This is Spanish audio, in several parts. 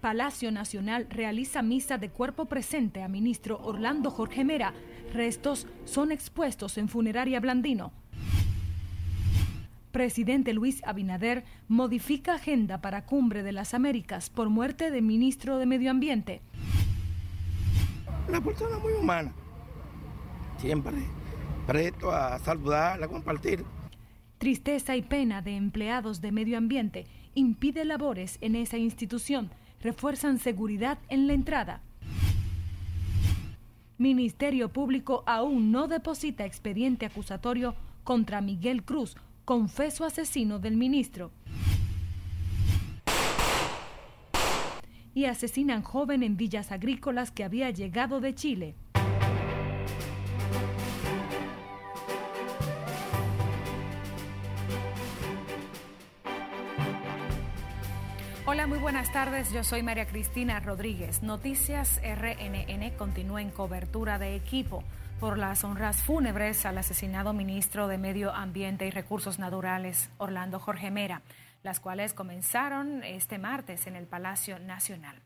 Palacio Nacional realiza misa de cuerpo presente a ministro Orlando Jorge Mera. Restos son expuestos en funeraria Blandino. Presidente Luis Abinader modifica agenda para Cumbre de las Américas por muerte de ministro de Medio Ambiente. Una persona muy humana, siempre presto a saludar, a compartir. Tristeza y pena de empleados de medio ambiente impide labores en esa institución, refuerzan seguridad en la entrada. Ministerio Público aún no deposita expediente acusatorio contra Miguel Cruz, confeso asesino del ministro. Y asesinan joven en villas agrícolas que había llegado de Chile. Muy buenas tardes. Yo soy María Cristina Rodríguez. Noticias RNN continúa en cobertura de equipo por las honras fúnebres al asesinado ministro de Medio Ambiente y Recursos Naturales, Orlando Jorge Mera, las cuales comenzaron este martes en el Palacio Nacional.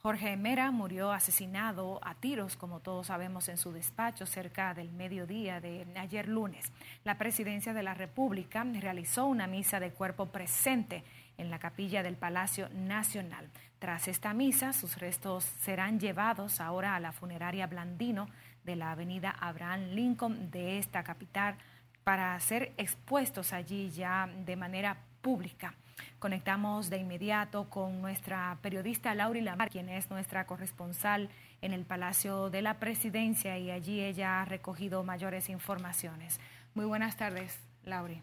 Jorge Mera murió asesinado a tiros, como todos sabemos, en su despacho cerca del mediodía de ayer lunes. La presidencia de la República realizó una misa de cuerpo presente en la capilla del Palacio Nacional. Tras esta misa, sus restos serán llevados ahora a la funeraria Blandino de la avenida Abraham Lincoln de esta capital para ser expuestos allí ya de manera pública. Conectamos de inmediato con nuestra periodista Lauri Lamar, quien es nuestra corresponsal en el Palacio de la Presidencia y allí ella ha recogido mayores informaciones. Muy buenas tardes, Lauri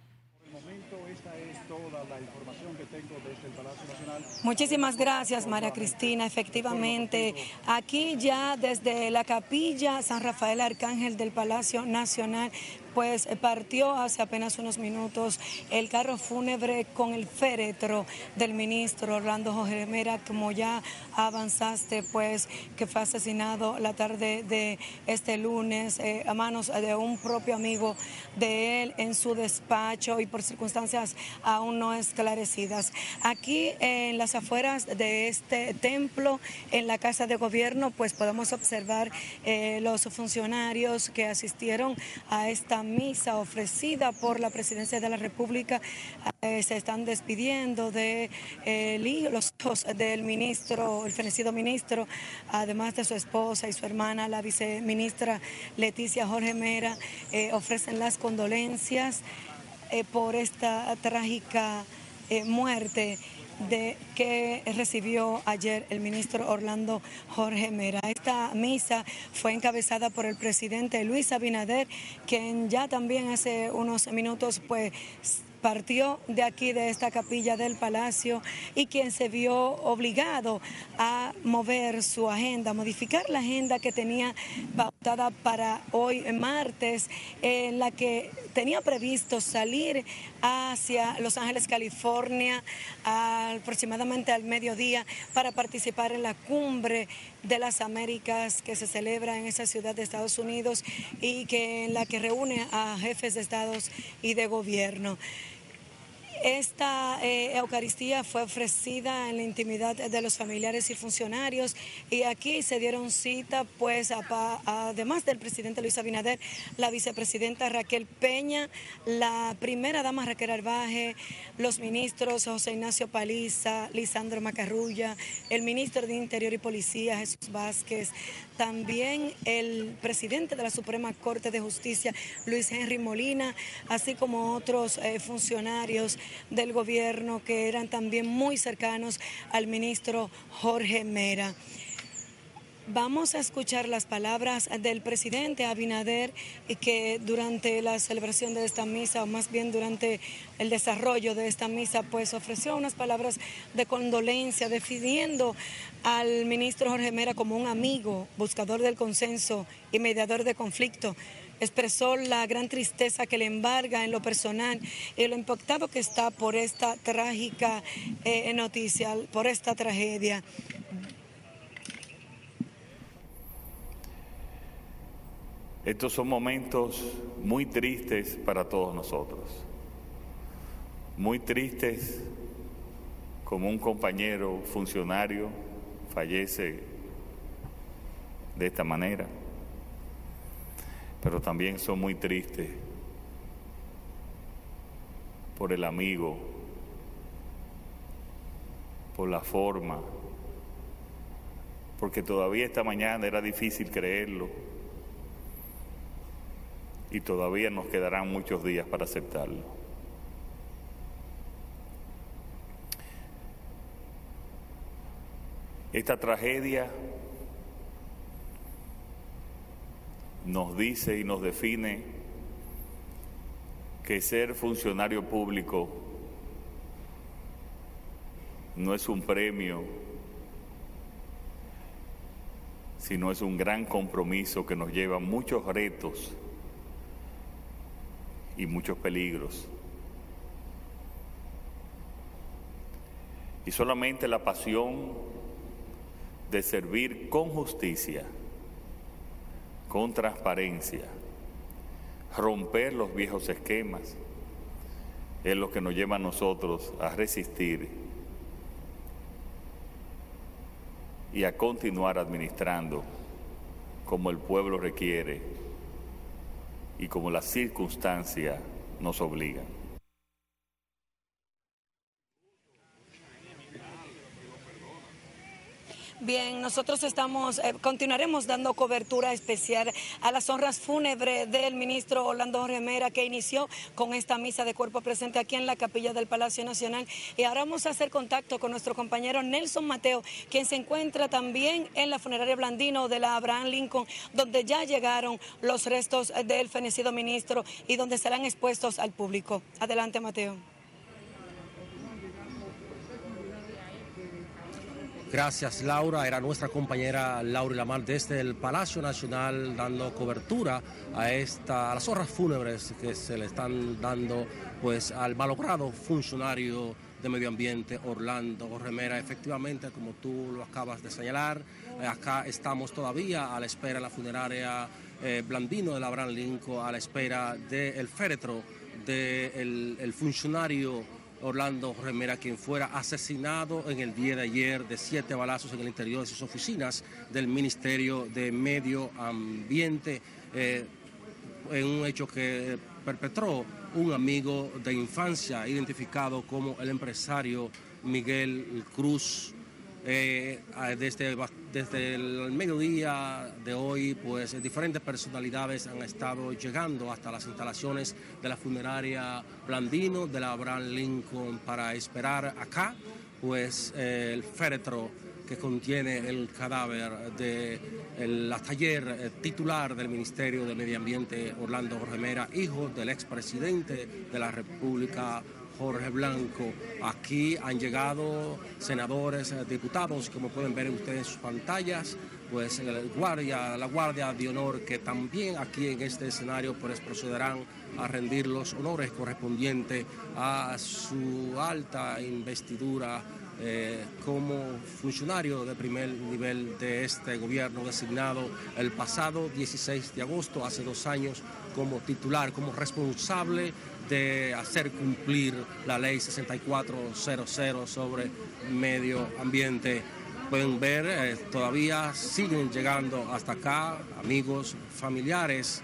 momento, esta es toda la información que tengo desde el Palacio Nacional. Muchísimas gracias, María Cristina. Efectivamente, aquí ya desde la capilla San Rafael Arcángel del Palacio Nacional pues eh, partió hace apenas unos minutos el carro fúnebre con el féretro del ministro Orlando Jorge Mera, como ya avanzaste, pues que fue asesinado la tarde de este lunes eh, a manos de un propio amigo de él en su despacho y por circunstancias aún no esclarecidas. Aquí en las afueras de este templo, en la Casa de Gobierno, pues podemos observar eh, los funcionarios que asistieron a esta misa ofrecida por la Presidencia de la República. Eh, se están despidiendo de eh, los hijos del ministro, el fenecido ministro, además de su esposa y su hermana, la viceministra Leticia Jorge Mera, eh, ofrecen las condolencias por esta trágica muerte de que recibió ayer el ministro Orlando Jorge Mera. Esta misa fue encabezada por el presidente Luis Abinader, quien ya también hace unos minutos pues partió de aquí, de esta capilla del Palacio, y quien se vio obligado a mover su agenda, modificar la agenda que tenía pautada para hoy martes, en la que tenía previsto salir hacia Los Ángeles, California, aproximadamente al mediodía, para participar en la cumbre de las Américas que se celebra en esa ciudad de Estados Unidos y que en la que reúne a jefes de estados y de gobierno. Esta eh, Eucaristía fue ofrecida en la intimidad de los familiares y funcionarios y aquí se dieron cita, pues, además del presidente Luis Abinader, la vicepresidenta Raquel Peña, la primera dama Raquel Arbaje, los ministros José Ignacio Paliza, Lisandro Macarrulla, el ministro de Interior y Policía Jesús Vázquez, también el presidente de la Suprema Corte de Justicia Luis Henry Molina, así como otros eh, funcionarios del gobierno que eran también muy cercanos al ministro Jorge Mera. Vamos a escuchar las palabras del presidente Abinader que durante la celebración de esta misa, o más bien durante el desarrollo de esta misa, pues ofreció unas palabras de condolencia, definiendo al ministro Jorge Mera como un amigo, buscador del consenso y mediador de conflicto expresó la gran tristeza que le embarga en lo personal y lo impactado que está por esta trágica eh, noticia, por esta tragedia. Estos son momentos muy tristes para todos nosotros, muy tristes como un compañero funcionario fallece de esta manera, pero también son muy tristes por el amigo, por la forma, porque todavía esta mañana era difícil creerlo y todavía nos quedarán muchos días para aceptarlo. Esta tragedia nos dice y nos define que ser funcionario público no es un premio, sino es un gran compromiso que nos lleva a muchos retos y muchos peligros. Y solamente la pasión de servir con justicia, con transparencia, romper los viejos esquemas, es lo que nos lleva a nosotros a resistir y a continuar administrando como el pueblo requiere y como la circunstancia nos obliga. Bien, nosotros estamos, eh, continuaremos dando cobertura especial a las honras fúnebres del ministro Orlando Remera, que inició con esta misa de cuerpo presente aquí en la capilla del Palacio Nacional. Y ahora vamos a hacer contacto con nuestro compañero Nelson Mateo, quien se encuentra también en la funeraria Blandino de la Abraham Lincoln, donde ya llegaron los restos del fenecido ministro y donde serán expuestos al público. Adelante, Mateo. Gracias, Laura. Era nuestra compañera Laura Lamar desde el Palacio Nacional dando cobertura a, esta, a las horas fúnebres que se le están dando pues, al malogrado funcionario de Medio Ambiente, Orlando Remera. Efectivamente, como tú lo acabas de señalar, eh, acá estamos todavía a la espera de la funeraria eh, Blandino de Abraham Lincoln, a la espera del féretro del el funcionario Orlando Remera, quien fuera asesinado en el día de ayer de siete balazos en el interior de sus oficinas del Ministerio de Medio Ambiente, eh, en un hecho que perpetró un amigo de infancia identificado como el empresario Miguel Cruz eh, desde, desde el mediodía de hoy, pues diferentes personalidades han estado llegando hasta las instalaciones de la funeraria Blandino de la Abraham Lincoln para esperar acá, pues el féretro que contiene el cadáver del taller eh, titular del Ministerio de Medio Ambiente, Orlando Remera, hijo del expresidente de la República Jorge Blanco. Aquí han llegado senadores, eh, diputados, como pueden ver ustedes en sus pantallas, pues el guardia, la Guardia de Honor, que también aquí en este escenario pues procederán a rendir los honores correspondientes a su alta investidura eh, como funcionario de primer nivel de este gobierno designado el pasado 16 de agosto, hace dos años, como titular, como responsable de hacer cumplir la ley 6400 sobre medio ambiente. Pueden ver, eh, todavía siguen llegando hasta acá amigos, familiares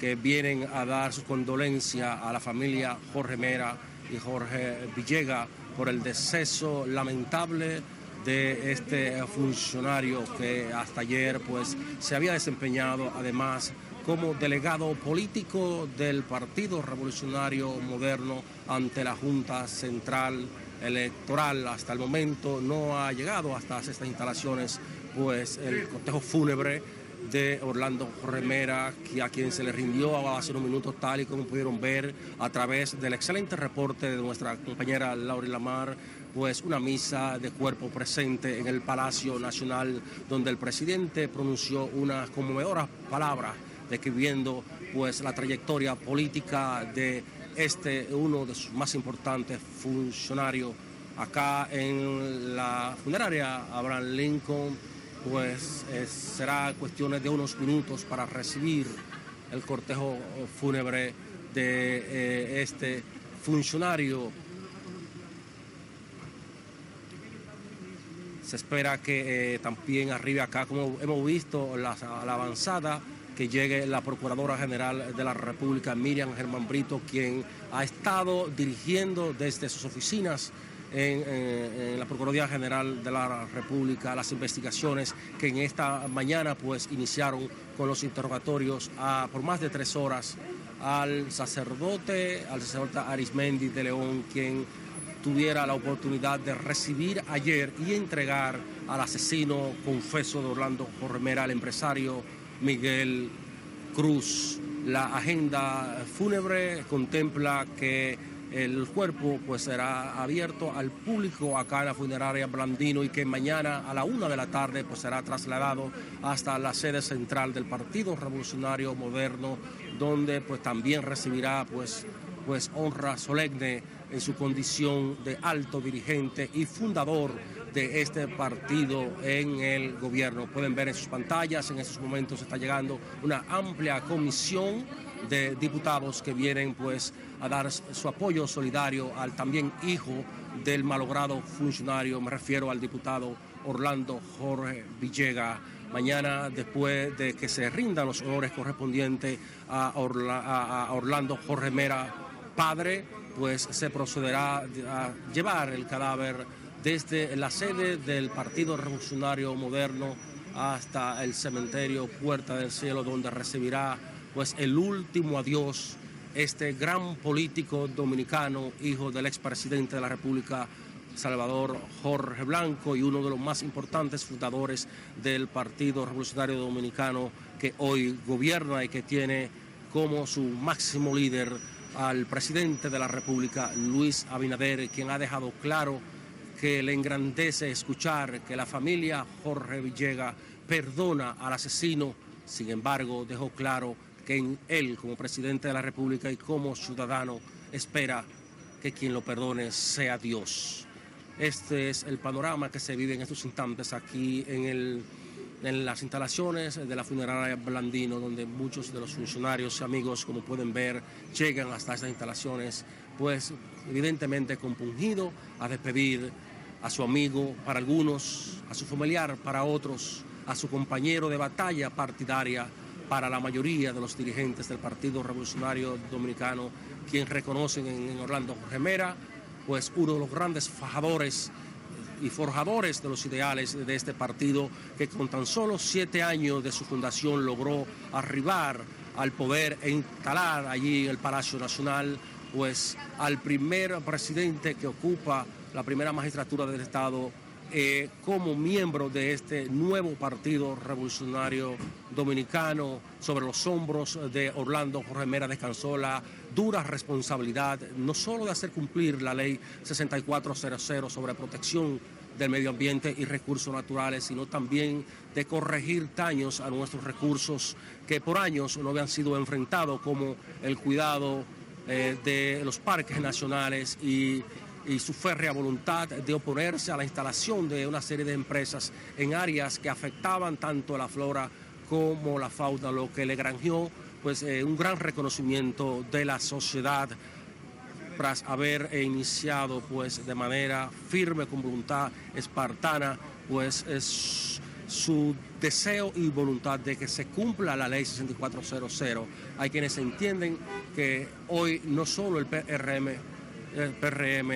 que vienen a dar su condolencia a la familia Jorge Mera y Jorge Villega por el deceso lamentable de este funcionario que hasta ayer pues se había desempeñado además como delegado político del Partido Revolucionario Moderno ante la Junta Central Electoral. Hasta el momento no ha llegado hasta estas instalaciones pues el cortejo fúnebre de Orlando Remera, a quien se le rindió hace unos minutos, tal y como pudieron ver a través del excelente reporte de nuestra compañera Laura Lamar, pues una misa de cuerpo presente en el Palacio Nacional, donde el presidente pronunció unas conmovedoras palabras describiendo pues la trayectoria política de este, uno de sus más importantes funcionarios. Acá en la funeraria Abraham Lincoln, pues será cuestiones de unos minutos para recibir el cortejo fúnebre de eh, este funcionario. Se espera que también arribe acá, como hemos visto, la, la avanzada que llegue la Procuradora General de la República, Miriam Germán Brito, quien ha estado dirigiendo desde sus oficinas en, la Procuraduría General de la República las investigaciones que en esta mañana pues iniciaron con los interrogatorios por más de tres horas al sacerdote, al sacerdote Arismendi de León, quien tuviera la oportunidad de recibir ayer y entregar al asesino confeso de Orlando Jormera, al empresario Miguel Cruz. La agenda fúnebre contempla que el cuerpo pues será abierto al público acá en la funeraria Blandino y que mañana a la una de la tarde pues será trasladado hasta la sede central del Partido Revolucionario Moderno donde pues también recibirá pues pues honra solemne en su condición de alto dirigente y fundador de este partido en el gobierno. Pueden ver en sus pantallas, en estos momentos está llegando una amplia comisión de diputados que vienen pues a dar su apoyo solidario al también hijo del malogrado funcionario, me refiero al diputado Orlando Jorge Villega. Mañana, después de que se rindan los honores correspondientes a, Orlando Jorge Mera, padre, pues se procederá a llevar el cadáver desde la sede del Partido Revolucionario Moderno hasta el cementerio Puerta del Cielo, donde recibirá pues el último adiós este gran político dominicano, hijo del expresidente de la República, Salvador Jorge Blanco, y uno de los más importantes fundadores del Partido Revolucionario Dominicano que hoy gobierna y que tiene como su máximo líder al presidente de la República, Luis Abinader, quien ha dejado claro que le engrandece escuchar que la familia Jorge Villega perdona al asesino, sin embargo dejó claro que él como presidente de la República y como ciudadano espera que quien lo perdone sea Dios. Este es el panorama que se vive en estos instantes aquí en el en las instalaciones de la funeraria Blandino, donde muchos de los funcionarios y amigos, como pueden ver, llegan hasta estas instalaciones, pues evidentemente compungido a despedir a su amigo para algunos, a su familiar para otros, a su compañero de batalla partidaria para la mayoría de los dirigentes del Partido Revolucionario Dominicano, quien reconocen en Orlando. Jorge Mera, pues uno de los grandes fajadores y forjadores de los ideales de este partido que con tan solo siete años de su fundación logró arribar al poder e instalar allí en el Palacio Nacional pues al primer presidente que ocupa la primera magistratura del Estado eh, como miembro de este nuevo Partido Revolucionario Dominicano, sobre los hombros de Orlando Jorge Mera descansó la dura responsabilidad no solo de hacer cumplir la ley 6400 sobre protección del medio ambiente y recursos naturales, sino también de corregir daños a nuestros recursos que por años no habían sido enfrentados, como el cuidado eh, de los parques nacionales y y su férrea voluntad de oponerse a la instalación de una serie de empresas en áreas que afectaban tanto la flora como la fauna, lo que le granjeó pues, eh, un gran reconocimiento de la sociedad tras haber iniciado pues, de manera firme, con voluntad espartana, pues es su deseo y voluntad de que se cumpla la ley 6400. Hay quienes entienden que hoy no solo el PRM el PRM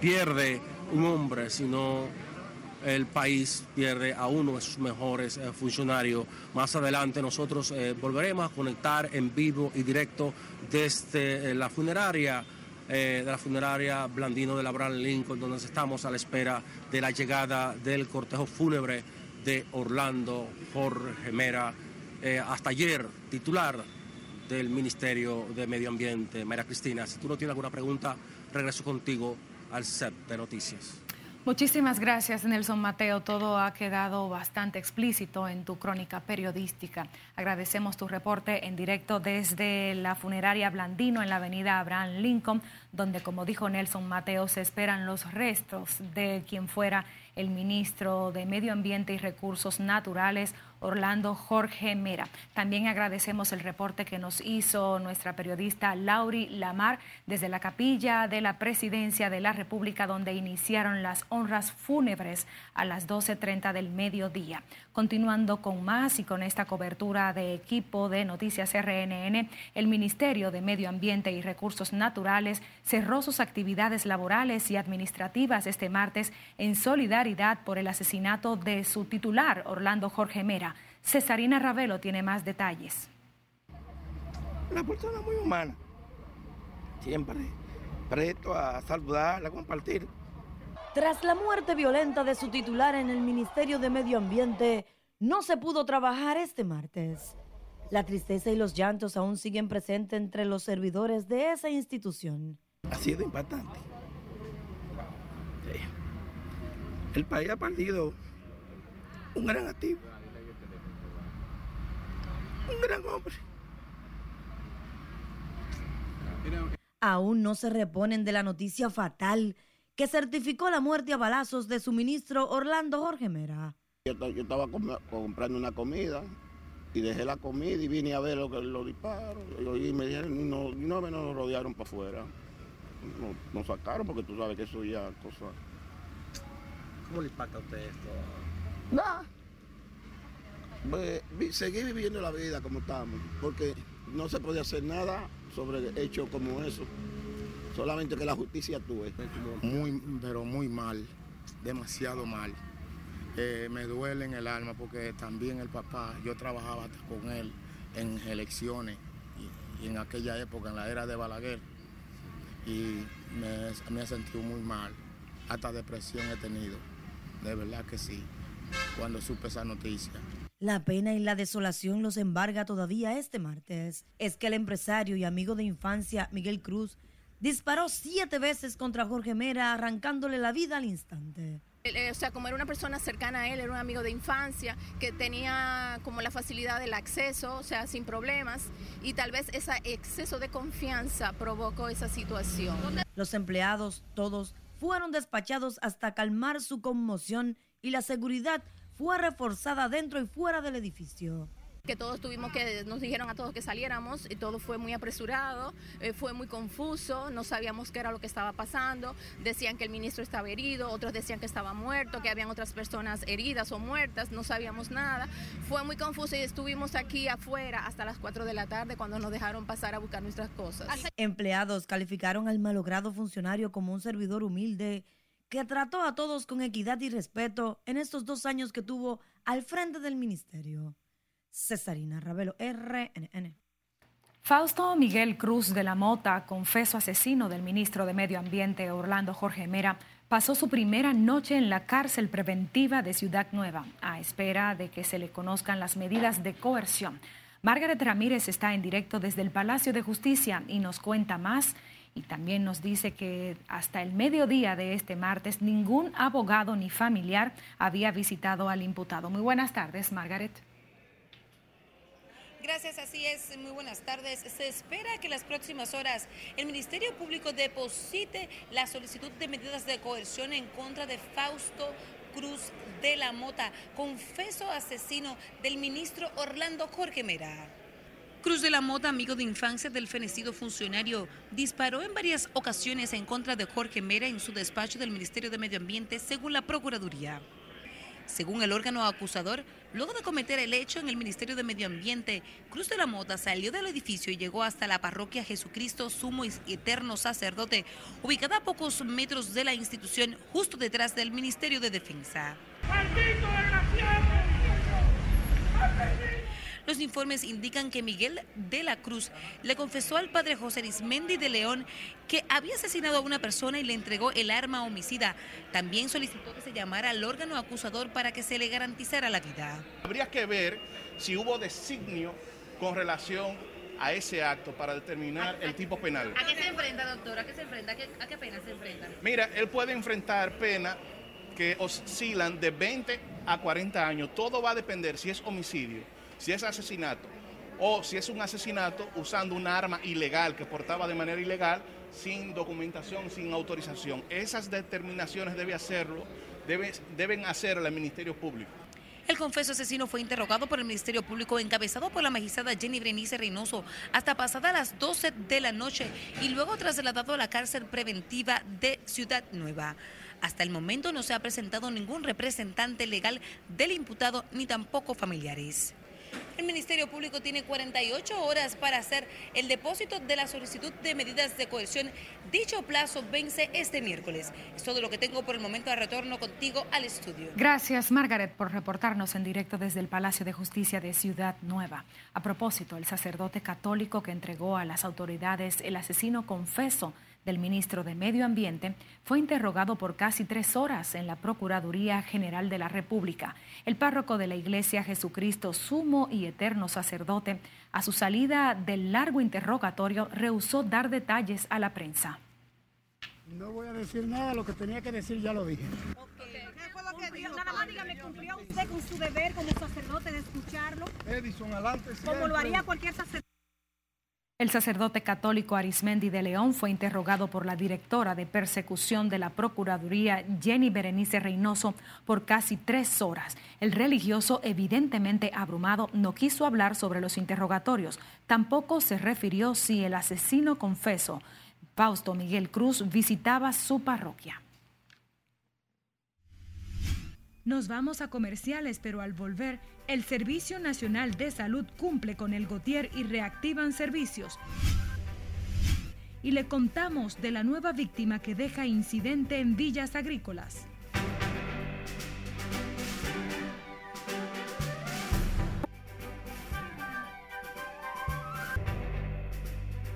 pierde un hombre, sino el país pierde a uno de sus mejores eh, funcionarios. Más adelante nosotros eh, volveremos a conectar en vivo y directo desde eh, la funeraria. de la funeraria Blandino de Abraham Lincoln, donde estamos a la espera de la llegada del cortejo fúnebre de Orlando Jorge Mera, hasta ayer titular del Ministerio de Medio Ambiente. María Cristina, si tú no tienes alguna pregunta, regreso contigo al set de noticias. Muchísimas gracias, Nelson Mateo. Todo ha quedado bastante explícito en tu crónica periodística. Agradecemos tu reporte en directo desde la funeraria Blandino en la avenida Abraham Lincoln, donde, como dijo Nelson Mateo, se esperan los restos de quien fuera el ministro de Medio Ambiente y Recursos Naturales, Orlando Jorge Mera. También agradecemos el reporte que nos hizo nuestra periodista Lauri Lamar desde la capilla de la Presidencia de la República, donde iniciaron las honras fúnebres a las 12.30 del mediodía. Continuando con más y con esta cobertura de equipo de Noticias RNN, el Ministerio de Medio Ambiente y Recursos Naturales cerró sus actividades laborales y administrativas este martes en solidaridad por el asesinato de su titular, Orlando Jorge Mera. Cesarina Ravelo tiene más detalles. Una persona muy humana, siempre presto a saludar, a compartir. Tras la muerte violenta de su titular en el Ministerio de Medio Ambiente, no se pudo trabajar este martes. La tristeza y los llantos aún siguen presentes entre los servidores de esa institución. Ha sido impactante. El país ha perdido un gran activo un gran hombre. Aún no se reponen de la noticia fatal que certificó la muerte a balazos de su ministro Orlando Jorge Mera. Yo, estaba comprando una comida y dejé la comida y vine a ver lo que lo disparos. Y me dijeron, no, no me rodearon para afuera. Nos, sacaron porque tú sabes que eso ya cosa. ¿Cómo le impacta a usted esto? Nada seguir viviendo la vida como estamos, porque no se puede hacer nada sobre hechos como eso. Solamente que la justicia actúe. Muy, pero muy mal, demasiado mal. Eh, me duele en el alma porque también el papá, yo trabajaba con él en elecciones y, en aquella época, en la era de Balaguer, y me, me he sentido muy mal. Hasta depresión he tenido, de verdad que sí, cuando supe esa noticia. La pena y la desolación los embarga todavía este martes. Es que el empresario y amigo de infancia Miguel Cruz disparó siete veces contra Jorge Mera, arrancándole la vida al instante. Eh, o sea, como era una persona cercana a él, era un amigo de infancia, que tenía como la facilidad del acceso, o sea, sin problemas, y tal vez ese exceso de confianza provocó esa situación. Los empleados, todos, fueron despachados hasta calmar su conmoción y la seguridad fue reforzada dentro y fuera del edificio que todos tuvimos que, nos dijeron a todos que saliéramos y todo fue muy apresurado, eh, fue muy confuso, no sabíamos qué era lo que estaba pasando, decían que el ministro estaba herido, otros decían que estaba muerto, que habían otras personas heridas o muertas, no sabíamos nada, fue muy confuso y estuvimos aquí afuera hasta las 4 de la tarde cuando nos dejaron pasar a buscar nuestras cosas. Empleados calificaron al malogrado funcionario como un servidor humilde que trató a todos con equidad y respeto en estos dos años que tuvo al frente del ministerio. Cesarina Ravelo, RNN. Fausto Miguel Cruz de la Mota, confeso asesino del ministro de Medio Ambiente Orlando Jorge Mera, pasó su primera noche en la cárcel preventiva de Ciudad Nueva, a espera de que se le conozcan las medidas de coerción. Margaret Ramírez está en directo desde el Palacio de Justicia y nos cuenta más y también nos dice que hasta el mediodía de este martes ningún abogado ni familiar había visitado al imputado. Muy buenas tardes, Margaret. Gracias, así es. Muy buenas tardes. Se espera que en las próximas horas el Ministerio Público deposite la solicitud de medidas de coerción en contra de Fausto Cruz de la Mota, confeso asesino del ministro Orlando Jorge Mera. Cruz de la Mota, amigo de infancia del fenecido funcionario, disparó en varias ocasiones en contra de Jorge Mera en su despacho del Ministerio de Medio Ambiente, según la Procuraduría. Según el órgano acusador, luego de cometer el hecho en el Ministerio de Medio Ambiente, Cruz de la Mota salió del edificio y llegó hasta la parroquia Jesucristo Sumo y Eterno Sacerdote, ubicada a pocos metros de la institución, justo detrás del Ministerio de Defensa. Los informes indican que Miguel de la Cruz le confesó al padre José Arismendi de León que había asesinado a una persona y le entregó el arma homicida. También solicitó que se llamara al órgano acusador para que se le garantizara la vida. Habría que ver si hubo designio con relación a ese acto para determinar el tipo penal. ¿A qué se enfrenta, doctor? ¿A qué se enfrenta? ¿A qué, pena se enfrenta? Mira, él puede enfrentar pena que oscilan de 20 a 40 años. Todo va a depender si es homicidio si es asesinato o si es un asesinato usando un arma ilegal que portaba de manera ilegal, sin documentación, sin autorización. Esas determinaciones debe hacerlo deben hacer al Ministerio Público. El confeso asesino fue interrogado por el Ministerio Público encabezado por la magistrada Jenny Brenice Reynoso hasta pasada las 12 de la noche y luego trasladado a la cárcel preventiva de Ciudad Nueva. Hasta el momento no se ha presentado ningún representante legal del imputado ni tampoco familiares. El Ministerio Público tiene 48 horas para hacer el depósito de la solicitud de medidas de coerción. Dicho plazo vence este miércoles. Es todo lo que tengo por el momento de retorno contigo al estudio. Gracias, Margaret, por reportarnos en directo desde el Palacio de Justicia de Ciudad Nueva. A propósito, el sacerdote católico que entregó a las autoridades el asesino confeso del ministro de Medio Ambiente, fue interrogado por casi tres horas en la Procuraduría General de la República. El párroco de la Iglesia Jesucristo, sumo y eterno sacerdote, a su salida del largo interrogatorio, rehusó dar detalles a la prensa. No voy a decir nada, lo que tenía que decir ya lo dije. ¿Qué fue lo que dijo? Nada más dígame, ¿cumplió usted con su deber como sacerdote de escucharlo? Edison, adelante. Como lo haría cualquier sacerdote. El sacerdote católico Arismendi de León fue interrogado por la directora de persecución de la Procuraduría, Jenny Berenice Reynoso, por casi tres horas. El religioso, evidentemente abrumado, no quiso hablar sobre los interrogatorios. Tampoco se refirió si el asesino confeso, Fausto Miguel Cruz, visitaba su parroquia. Nos vamos a comerciales, pero al volver, el Servicio Nacional de Salud cumple con el Gotier y reactivan servicios. Y le contamos de la nueva víctima que deja incidente en villas agrícolas.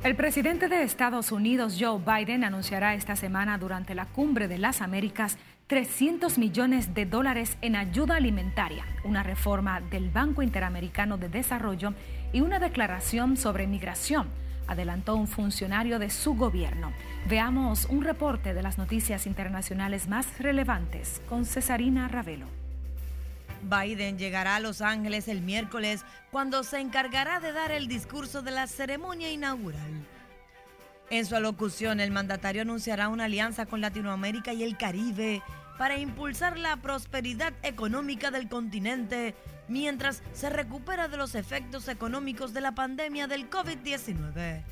El presidente de Estados Unidos, Joe Biden, anunciará esta semana durante la Cumbre de las Américas 300 millones de dólares en ayuda alimentaria, una reforma del Banco Interamericano de Desarrollo y una declaración sobre migración, adelantó un funcionario de su gobierno. Veamos un reporte de las noticias internacionales más relevantes con Cesarina Ravelo. Biden llegará a Los Ángeles el miércoles cuando se encargará de dar el discurso de la ceremonia inaugural. En su alocución, el mandatario anunciará una alianza con Latinoamérica y el Caribe para impulsar la prosperidad económica del continente mientras se recupera de los efectos económicos de la pandemia del COVID-19.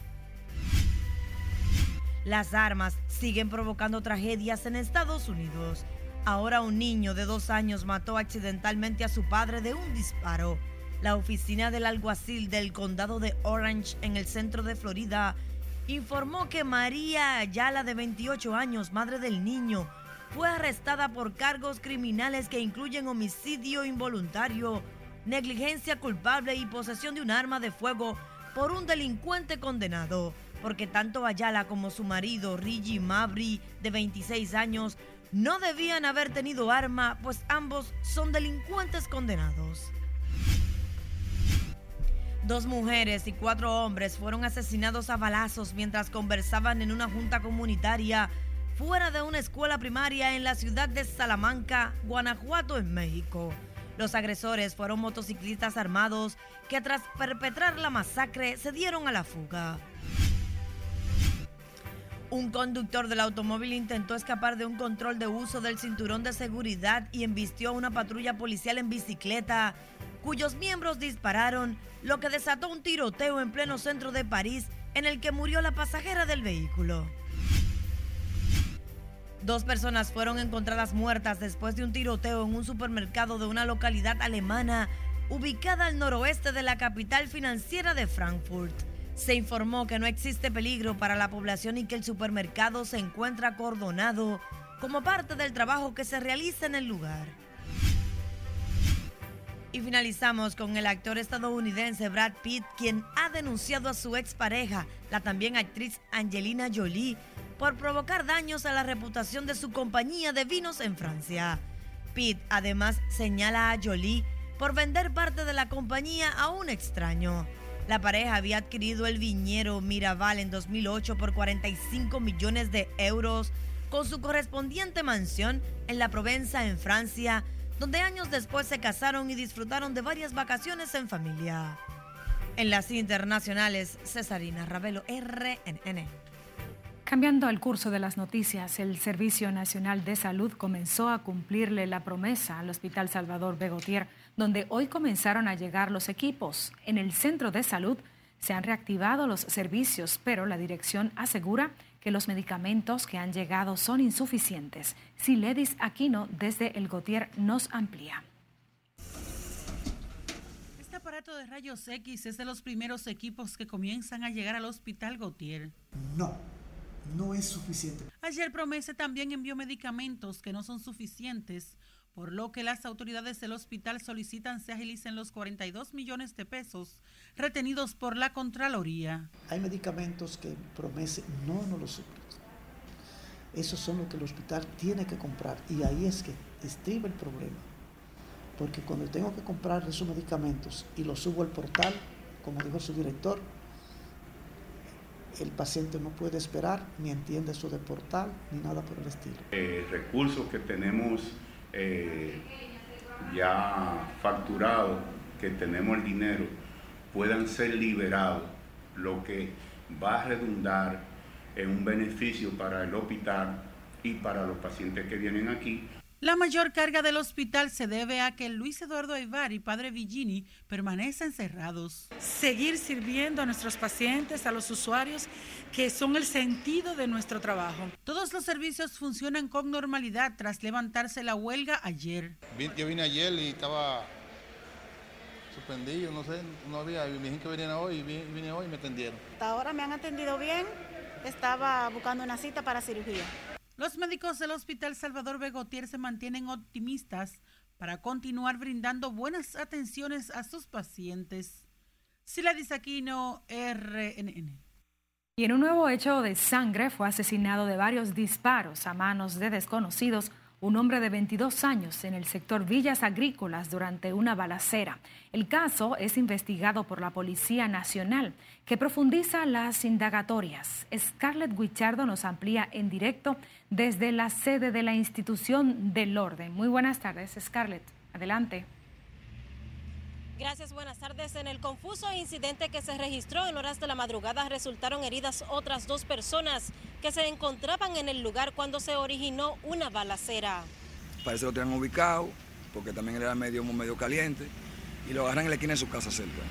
Las armas siguen provocando tragedias en Estados Unidos. Ahora un niño de dos años mató accidentalmente a su padre de un disparo. La oficina del alguacil del condado de Orange en el centro de Florida informó que María Ayala, de 28 años, madre del niño, fue arrestada por cargos criminales que incluyen homicidio involuntario, negligencia culpable y posesión de un arma de fuego por un delincuente condenado, porque tanto Ayala como su marido, Rigi Mabry, de 26 años, no debían haber tenido arma, pues ambos son delincuentes condenados. Dos mujeres y cuatro hombres fueron asesinados a balazos mientras conversaban en una junta comunitaria fuera de una escuela primaria en la ciudad de Salamanca, Guanajuato, en México. Los agresores fueron motociclistas armados que tras perpetrar la masacre se dieron a la fuga. Un conductor del automóvil intentó escapar de un control de uso del cinturón de seguridad y embistió a una patrulla policial en bicicleta, cuyos miembros dispararon, lo que desató un tiroteo en pleno centro de París en el que murió la pasajera del vehículo. Dos personas fueron encontradas muertas después de un tiroteo en un supermercado de una localidad alemana ubicada al noroeste de la capital financiera de Frankfurt. Se informó que no existe peligro para la población y que el supermercado se encuentra acordonado como parte del trabajo que se realiza en el lugar. Y finalizamos con el actor estadounidense Brad Pitt, quien ha denunciado a su expareja, la también actriz Angelina Jolie, por provocar daños a la reputación de su compañía de vinos en Francia. Pitt además señala a Jolie por vender parte de la compañía a un extraño. La pareja había adquirido el viñero Miraval en 2008 por 45 millones de euros con su correspondiente mansión en la Provenza, en Francia, donde años después se casaron y disfrutaron de varias vacaciones en familia. En las internacionales, Cesarina Ravelo, RNN. Cambiando el curso de las noticias, el Servicio Nacional de Salud comenzó a cumplirle la promesa al Hospital Salvador Begotier, donde hoy comenzaron a llegar los equipos. En el centro de salud se han reactivado los servicios, pero la dirección asegura que los medicamentos que han llegado son insuficientes. Siledis Aquino desde el Gotier nos amplía. Este aparato de rayos X es de los primeros equipos que comienzan a llegar al Hospital Gautier. No, no es suficiente. Ayer Promese también envió medicamentos que no son suficientes, por lo que las autoridades del hospital solicitan se agilicen los 42 millones de pesos retenidos por la Contraloría. Hay medicamentos que Promese no nos los suplen. Esos son los que el hospital tiene que comprar y ahí es que estriba el problema. Porque cuando tengo que comprar esos medicamentos y los subo al portal, como dijo su director, el paciente no puede esperar ni entiende eso de portal ni nada por el estilo. Eh, recursos que tenemos eh, ya facturados, que tenemos el dinero, puedan ser liberados, lo que va a redundar en un beneficio para el hospital y para los pacientes que vienen aquí. La mayor carga del hospital se debe a que Luis Eduardo Aybar y Padre Villini permanecen cerrados. Seguir sirviendo a nuestros pacientes, a los usuarios, que son el sentido de nuestro trabajo. Todos los servicios funcionan con normalidad tras levantarse la huelga ayer. Yo vine ayer y estaba suspendido, no sé, no había, me dijeron que venían hoy y vine hoy y me atendieron. Hasta ahora me han atendido bien, estaba buscando una cita para cirugía. Los médicos del Hospital Salvador Begotier se mantienen optimistas para continuar brindando buenas atenciones a sus pacientes. Sila Disaquino, RNN. Y en un nuevo hecho de sangre fue asesinado de varios disparos a manos de desconocidos un hombre de 22 años en el sector Villas Agrícolas durante una balacera. El caso es investigado por la Policía Nacional, que profundiza las indagatorias. Scarlett Guichardo nos amplía en directo desde la sede de la institución del orden. Muy buenas tardes, Scarlett. Adelante. Gracias, buenas tardes. En el confuso incidente que se registró en horas de la madrugada resultaron heridas otras dos personas que se encontraban en el lugar cuando se originó una balacera. Parece que lo tenían ubicado, porque también era medio, medio caliente, y lo agarran en la esquina de su casa cerca.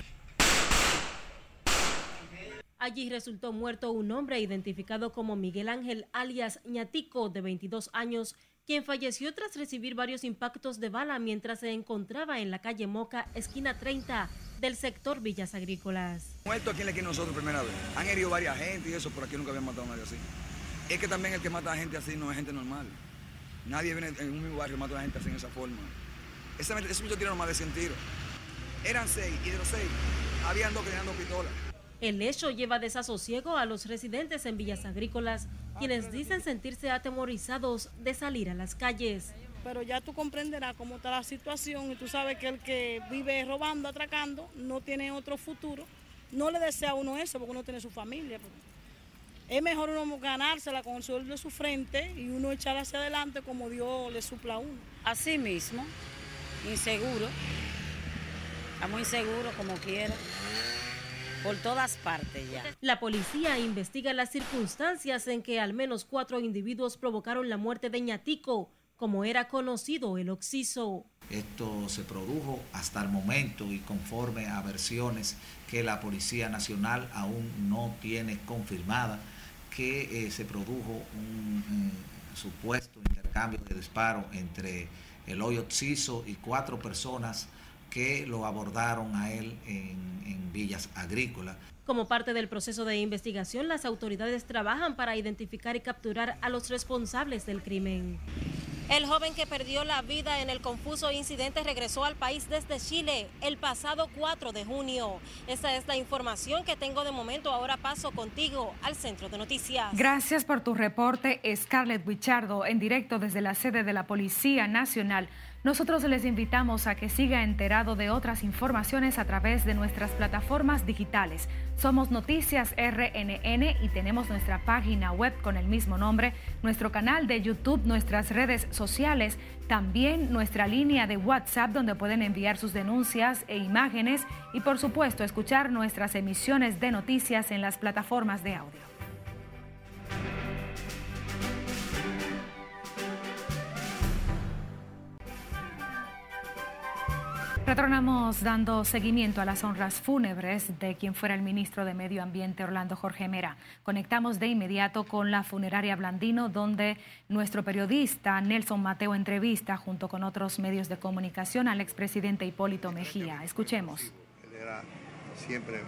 Allí resultó muerto un hombre identificado como Miguel Ángel alias Ñatico, de 22 años, quien falleció tras recibir varios impactos de bala mientras se encontraba en la calle Moca, esquina 30 del sector Villas Agrícolas. Muerto aquí en la esquina nosotros primera vez. Han herido varias gente y eso, por aquí nunca habían matado a nadie así. Es que también el que mata a gente así no es gente normal. Nadie viene en un mismo barrio y mata a gente así en esa forma. Ese, ese muchacho tiene más de 100 tiros. Eran seis y de los seis habían dos que tenían dos pistolas. El hecho lleva desasosiego a los residentes en Villas Agrícolas, quienes dicen sentirse atemorizados de salir a las calles. Pero ya tú comprenderás cómo está la situación y tú sabes que el que vive robando, atracando, no tiene otro futuro. No le desea a uno eso porque uno tiene su familia. Es mejor uno ganársela con el sueldo de su frente y uno echar hacia adelante como Dios le supla a uno. Así mismo, inseguro. Estamos inseguros como quiera por todas partes ya. La policía investiga las circunstancias en que al menos cuatro individuos provocaron la muerte de Ñatico, como era conocido el Oxiso. Esto se produjo hasta el momento y conforme a versiones que la Policía Nacional aún no tiene confirmada, que eh, se produjo un supuesto intercambio de disparo entre el hoyo Oxiso y cuatro personas que lo abordaron a él en, villas agrícolas. Como parte del proceso de investigación, las autoridades trabajan para identificar y capturar a los responsables del crimen. El joven que perdió la vida en el confuso incidente regresó al país desde Chile el pasado 4 de junio. Esta es la información que tengo de momento. Ahora paso contigo al centro de noticias. Gracias por tu reporte, Scarlett Wichardo, en directo desde la sede de la Policía Nacional. Nosotros les invitamos a que siga enterado de otras informaciones a través de nuestras plataformas digitales. Somos Noticias RNN y tenemos nuestra página web con el mismo nombre, nuestro canal de YouTube, nuestras redes sociales, también nuestra línea de WhatsApp donde pueden enviar sus denuncias e imágenes y por supuesto escuchar nuestras emisiones de noticias en las plataformas de audio. Retornamos dando seguimiento a las honras fúnebres de quien fuera el ministro de Medio Ambiente Orlando Jorge Mera. Conectamos de inmediato con la funeraria Blandino, donde nuestro periodista Nelson Mateo entrevista junto con otros medios de comunicación al expresidente Hipólito Mejía. Escuchemos. Él era siempre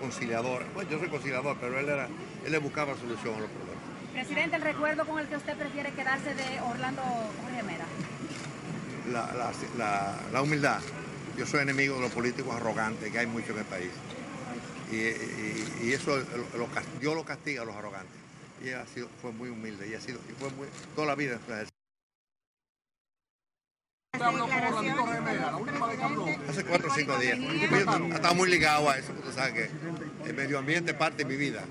conciliador. Bueno, yo soy conciliador, pero él, era, él le buscaba solución a los problemas. Presidente, el recuerdo con el que usted prefiere quedarse de Orlando Jorge Mera la, la, humildad. Yo soy enemigo de los políticos arrogantes que hay mucho en el país. Y, y, eso lo, lo, yo lo castigo a los arrogantes. Y ha sido, fue muy humilde y ha sido, y fue muy, toda la vida. Hace cuatro o cinco días. Yo estaba muy ligado a eso, porque sabes que el medio ambiente parte de mi vida.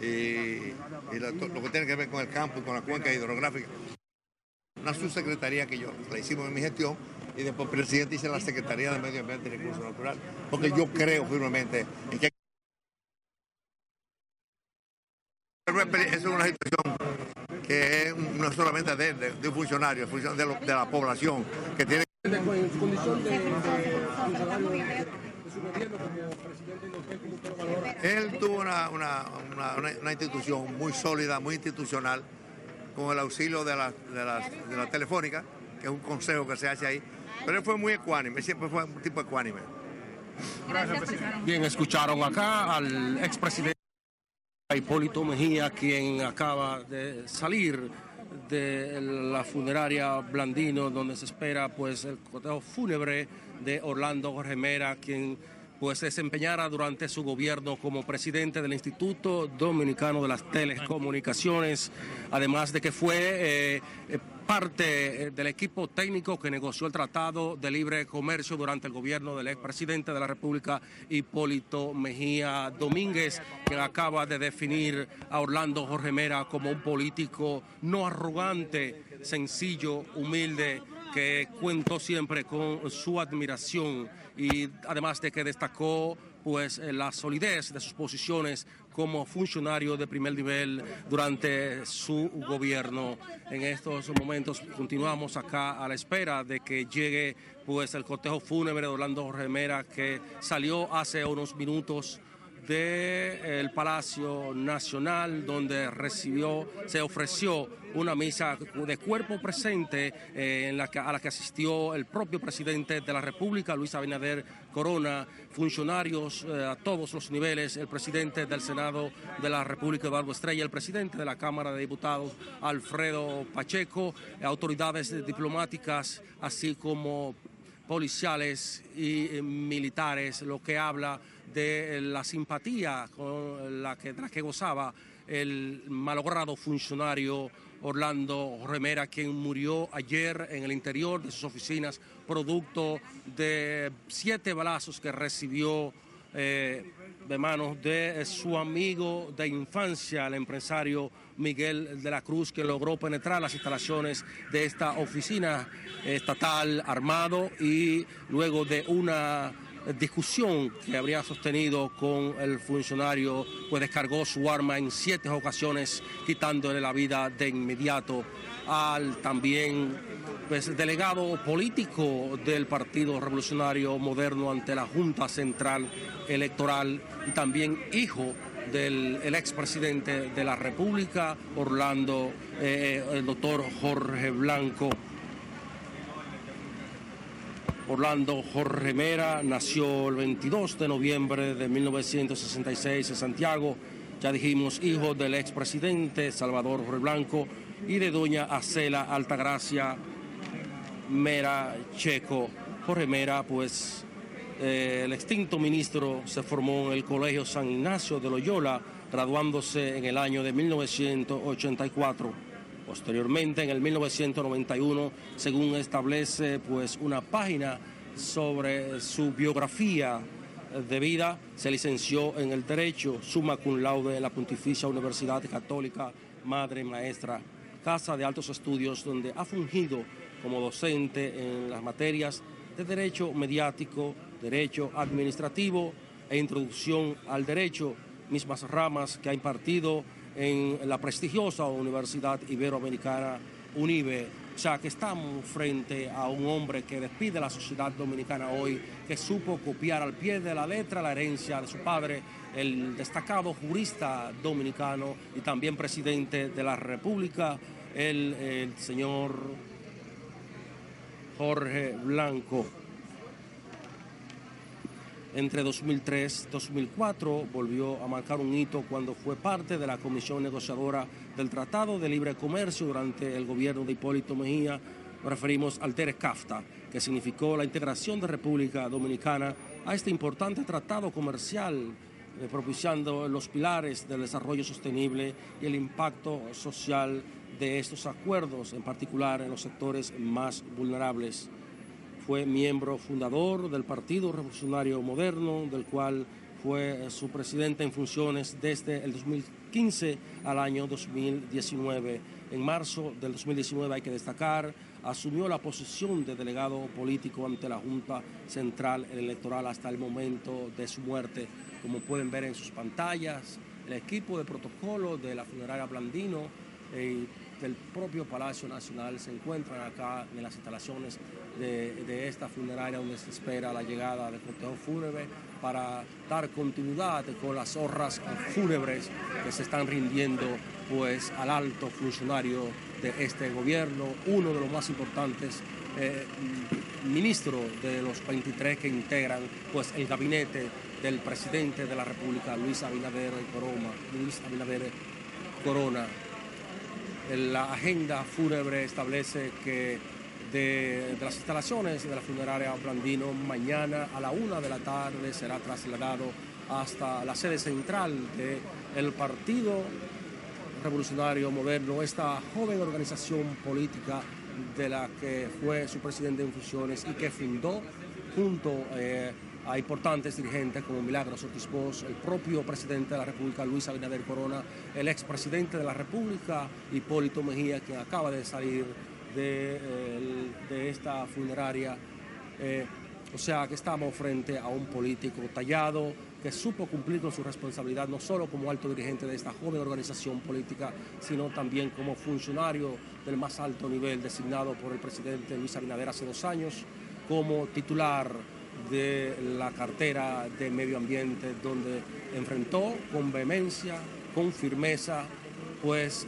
Y, y lo, que tiene que ver con el campo con la cuenca hidrográfica una subsecretaría que yo la hicimos en mi gestión y después presidente hice la Secretaría de Medio Ambiente y Recursos Naturales, porque yo creo firmemente en que es una situación que es no solamente de, de, un funcionario, es de, lo, de, la población que tiene él tuvo una, una institución muy sólida, muy institucional, con el auxilio de la, de, la, de la, telefónica, que es un consejo que se hace ahí. Pero él fue muy ecuánime, siempre fue un tipo ecuánime. Bien, escucharon acá al expresidente Hipólito Mejía, quien acaba de salir de la funeraria Blandino, donde se espera pues el cortejo fúnebre de Orlando Jorge Mera, quien pues desempeñara durante su gobierno como presidente del Instituto Dominicano de las Telecomunicaciones, además de que fue eh, parte del equipo técnico que negoció el Tratado de Libre Comercio durante el gobierno del expresidente de la República, Hipólito Mejía Domínguez, que acaba de definir a Orlando Jorge Mera como un político no arrogante, sencillo, humilde, que cuento siempre con su admiración y además de que destacó pues eh, la solidez de sus posiciones como funcionario de primer nivel durante su gobierno. En estos momentos continuamos acá a la espera de que llegue pues el cortejo fúnebre de Orlando Remera que salió hace unos minutos del Palacio Nacional, donde recibió, se ofreció una misa de cuerpo presente eh, en la que, a la que asistió el propio presidente de la República, Luis Abinader Corona, funcionarios eh, a todos los niveles, el presidente del Senado de la República, Eduardo Estrella, el presidente de la Cámara de Diputados, Alfredo Pacheco, autoridades diplomáticas, así como policiales y militares, lo que habla de la simpatía con la que, de la que gozaba el malogrado funcionario Orlando Remera, quien murió ayer en el interior de sus oficinas producto de siete balazos que recibió eh, de manos de su amigo de infancia, el empresario Miguel de la Cruz, que logró penetrar las instalaciones de esta oficina estatal armado y luego de una discusión que habría sostenido con el funcionario, pues descargó su arma en siete ocasiones, quitándole la vida de inmediato al también pues, delegado político del Partido Revolucionario Moderno ante la Junta Central Electoral y también hijo del el expresidente de la República, Orlando, eh, el doctor Jorge Blanco. Orlando Jorge Mera nació el 22 de noviembre de 1966 en Santiago. Ya dijimos, hijo del expresidente Salvador Jorge Blanco y de doña Acela Altagracia Mera Checo. Jorge Mera, pues eh, el extinto ministro se formó en el Colegio San Ignacio de Loyola, graduándose en el año de 1984. Posteriormente, en el 1991, según establece pues, una página sobre su biografía de vida, se licenció en el Derecho, summa cum laude en la Pontificia Universidad Católica Madre Maestra, casa de altos estudios donde ha fungido como docente en las materias de Derecho Mediático, Derecho Administrativo e Introducción al Derecho, mismas ramas que ha impartido en la prestigiosa Universidad Iberoamericana UNIBE sea, que estamos frente a un hombre que despide la sociedad dominicana hoy, que supo copiar al pie de la letra la herencia de su padre, el destacado jurista dominicano y también presidente de la República, el, el señor Jorge Blanco. Entre 2003 y 2004 volvió a marcar un hito cuando fue parte de la comisión negociadora del Tratado de Libre Comercio durante el gobierno de Hipólito Mejía. Nos referimos al Teres CAFTA, que significó la integración de República Dominicana a este importante tratado comercial, eh, propiciando los pilares del desarrollo sostenible y el impacto social de estos acuerdos, en particular en los sectores más vulnerables. Fue miembro fundador del Partido Revolucionario Moderno, del cual fue su presidente en funciones desde el 2015 al año 2019. En marzo del 2019, hay que destacar, asumió la posición de delegado político ante la Junta Central Electoral hasta el momento de su muerte. Como pueden ver en sus pantallas, el equipo de protocolo de la funeraria Blandino eh, del propio Palacio Nacional se encuentran acá en las instalaciones de, esta funeraria donde se espera la llegada del cortejo fúnebre para dar continuidad con las honras fúnebres que se están rindiendo pues al alto funcionario de este gobierno, uno de los más importantes eh, ministros de los 23 que integran pues el gabinete del presidente de la República, Luis Abinader Corona. Luis Abinader Corona la agenda fúnebre establece que de, las instalaciones de la funeraria Blandino mañana a la una de la tarde será trasladado hasta la sede central del Partido Revolucionario Moderno, esta joven organización política de la que fue su presidente en funciones y que fundó junto eh, a importantes dirigentes como Milagros Ortiz Bosch, el propio presidente de la República, Luis Abinader Corona, el expresidente de la República, Hipólito Mejía, quien acaba de salir de, esta funeraria. Eh, o sea que estamos frente a un político tallado que supo cumplir con su responsabilidad no solo como alto dirigente de esta joven organización política, sino también como funcionario del más alto nivel designado por el presidente Luis Abinader hace dos años, como titular de la cartera de medio ambiente, donde enfrentó con vehemencia, con firmeza, pues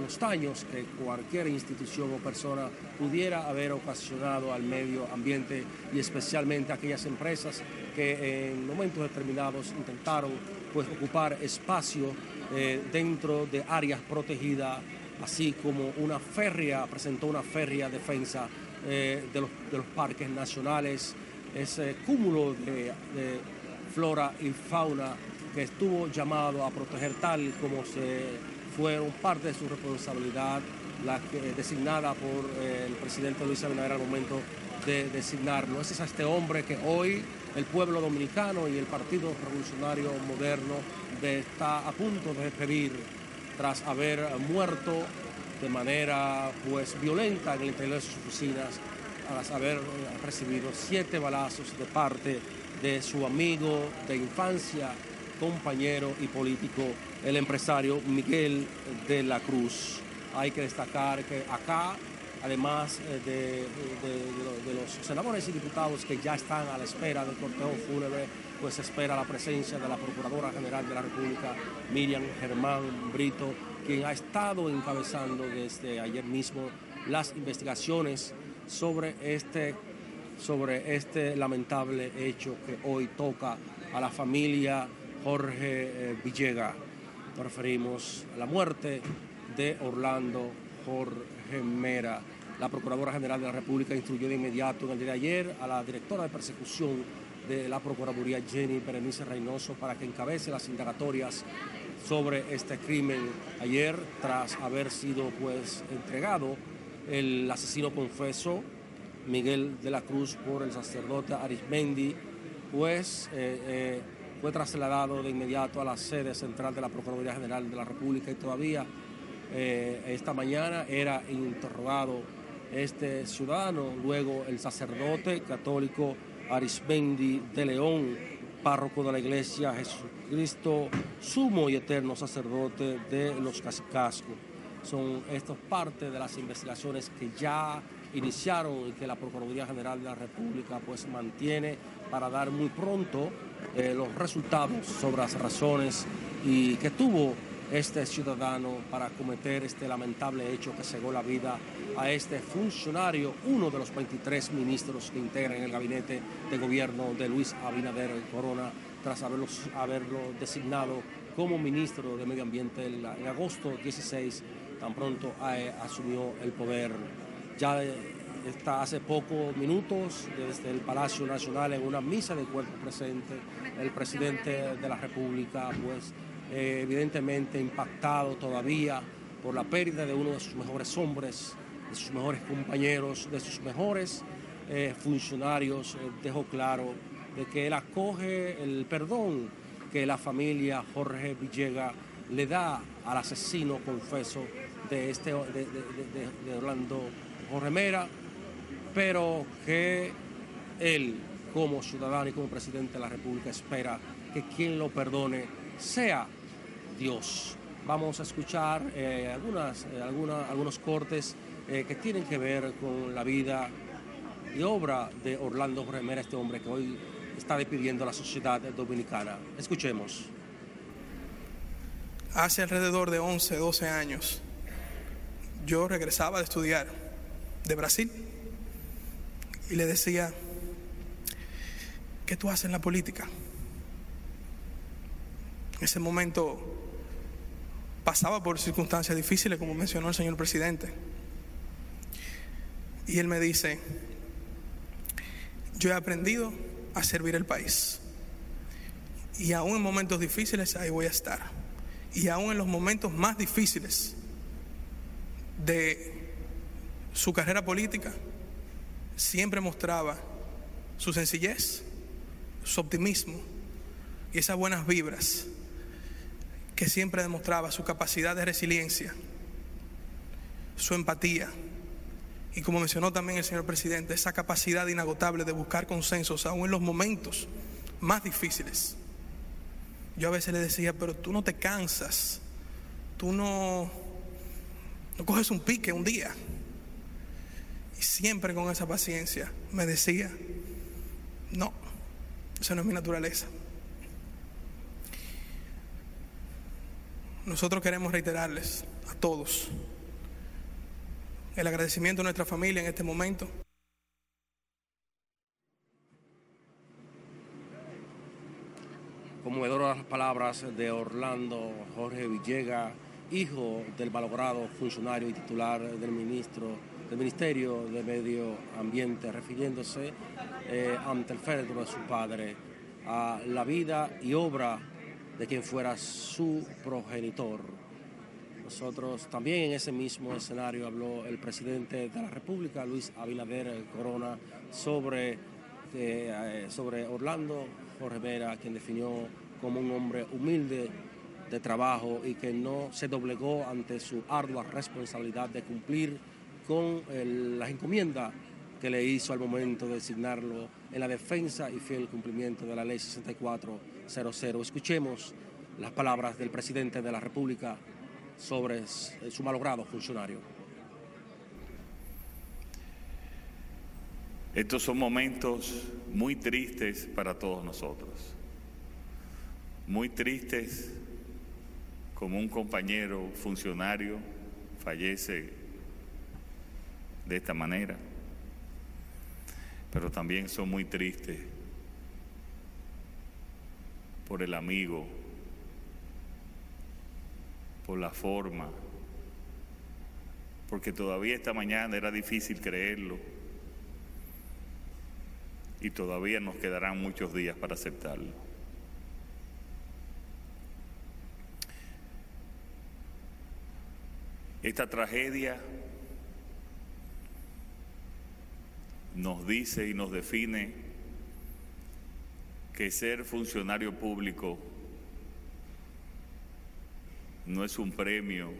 los daños que cualquier institución o persona pudiera haber ocasionado al medio ambiente y especialmente aquellas empresas que en momentos determinados intentaron pues ocupar espacio eh, dentro de áreas protegidas, así como una férrea, presentó una férrea defensa eh, de los parques nacionales. Ese cúmulo de, flora y fauna que estuvo llamado a proteger tal como se fueron parte de su responsabilidad, la designada por eh, el presidente Luis Abinader al momento de designarlo. Ese es este hombre que hoy el pueblo dominicano y el Partido Revolucionario Moderno está a punto de despedir tras haber muerto de manera pues violenta en el interior de sus oficinas a haber recibido siete balazos de parte de su amigo de infancia, compañero y político, el empresario Miguel de la Cruz. Hay que destacar que acá, además eh, de, los senadores y diputados que ya están a la espera del cortejo fúnebre, pues espera la presencia de la Procuradora General de la República, Miriam Germán Brito, quien ha estado encabezando desde ayer mismo las investigaciones sobre este, sobre este lamentable hecho que hoy toca a la familia Jorge eh, Villega. Nos a la muerte de Orlando Jorge Mera. La Procuradora General de la República instruyó de inmediato en el día de ayer a la directora de persecución de la Procuraduría Jenny Berenice Reynoso para que encabece las indagatorias sobre este crimen ayer tras haber sido pues entregado el asesino confeso Miguel de la Cruz por el sacerdote Arismendi, pues eh, eh, fue trasladado de inmediato a la sede central de la Procuraduría General de la República y todavía eh, esta mañana era interrogado este ciudadano, luego el sacerdote católico Arismendi de León, párroco de la Iglesia Jesucristo, sumo y eterno sacerdote de los Casicascos Son estos parte de las investigaciones que ya iniciaron y que la Procuraduría General de la República pues mantiene para dar muy pronto eh, los resultados sobre las razones y que tuvo este ciudadano para cometer este lamentable hecho que cegó la vida a este funcionario, uno de los 23 ministros que integran el gabinete de gobierno de Luis Abinader Corona, tras haberlo, haberlo designado como ministro de Medio Ambiente en agosto 16, tan pronto asumió el poder. Ya está hace pocos minutos desde el Palacio Nacional en una misa de cuerpo presente. El presidente de la República, pues eh, evidentemente impactado todavía por la pérdida de uno de sus mejores hombres, de sus mejores compañeros, de sus mejores eh, funcionarios, eh, dejó claro de que él acoge el perdón que la familia Jorge Villega le da al asesino confeso de, este, de, Orlando Jorge Mera, pero que él, como ciudadano y como presidente de la República, espera que quien lo perdone sea Dios. Vamos a escuchar eh, eh, algunos cortes eh, que tienen que ver con la vida y obra de Orlando Jorge Mera, este hombre que hoy está despidiendo a la sociedad dominicana. Escuchemos. Hace alrededor de 11, 12 años, yo regresaba de estudiar de Brasil y le decía, ¿qué tú haces en la política? En ese momento pasaba por circunstancias difíciles, como mencionó el señor presidente. Y él me dice, yo he aprendido a servir el país. Y aún en momentos difíciles ahí voy a estar. Y aún en los momentos más difíciles de su carrera política, siempre mostraba su sencillez, su optimismo y esas buenas vibras que siempre demostraba su capacidad de resiliencia, su empatía y como mencionó también el señor presidente, esa capacidad inagotable de buscar consensos aún en los momentos más difíciles. Yo a veces le decía, pero tú no te cansas, tú no, no coges un pique un día. Siempre con esa paciencia me decía, no, esa no es mi naturaleza. Nosotros queremos reiterarles a todos el agradecimiento a nuestra familia en este momento. Conmovedoras palabras de Orlando Jorge Villega, hijo del malogrado funcionario y titular del ministro del Ministerio de Medio Ambiente, refiriéndose eh, ante el féretro de su padre a la vida y obra de quien fuera su progenitor. Nosotros también en ese mismo escenario habló el presidente de la República, Luis Abinader Corona, sobre, eh, sobre Orlando Jorge Vera, quien definió como un hombre humilde de trabajo y que no se doblegó ante su ardua responsabilidad de cumplir con las encomiendas que le hizo al momento de designarlo en la defensa y fiel cumplimiento de la ley 6400. Escuchemos las palabras del presidente de la República, sobre su malogrado funcionario. Estos son momentos muy tristes para todos nosotros, muy tristes como un compañero funcionario fallece de esta manera, pero también son muy tristes por el amigo por la forma, porque todavía esta mañana era difícil creerlo y todavía nos quedarán muchos días para aceptarlo. Esta tragedia nos dice y nos define que ser funcionario público no es un premio,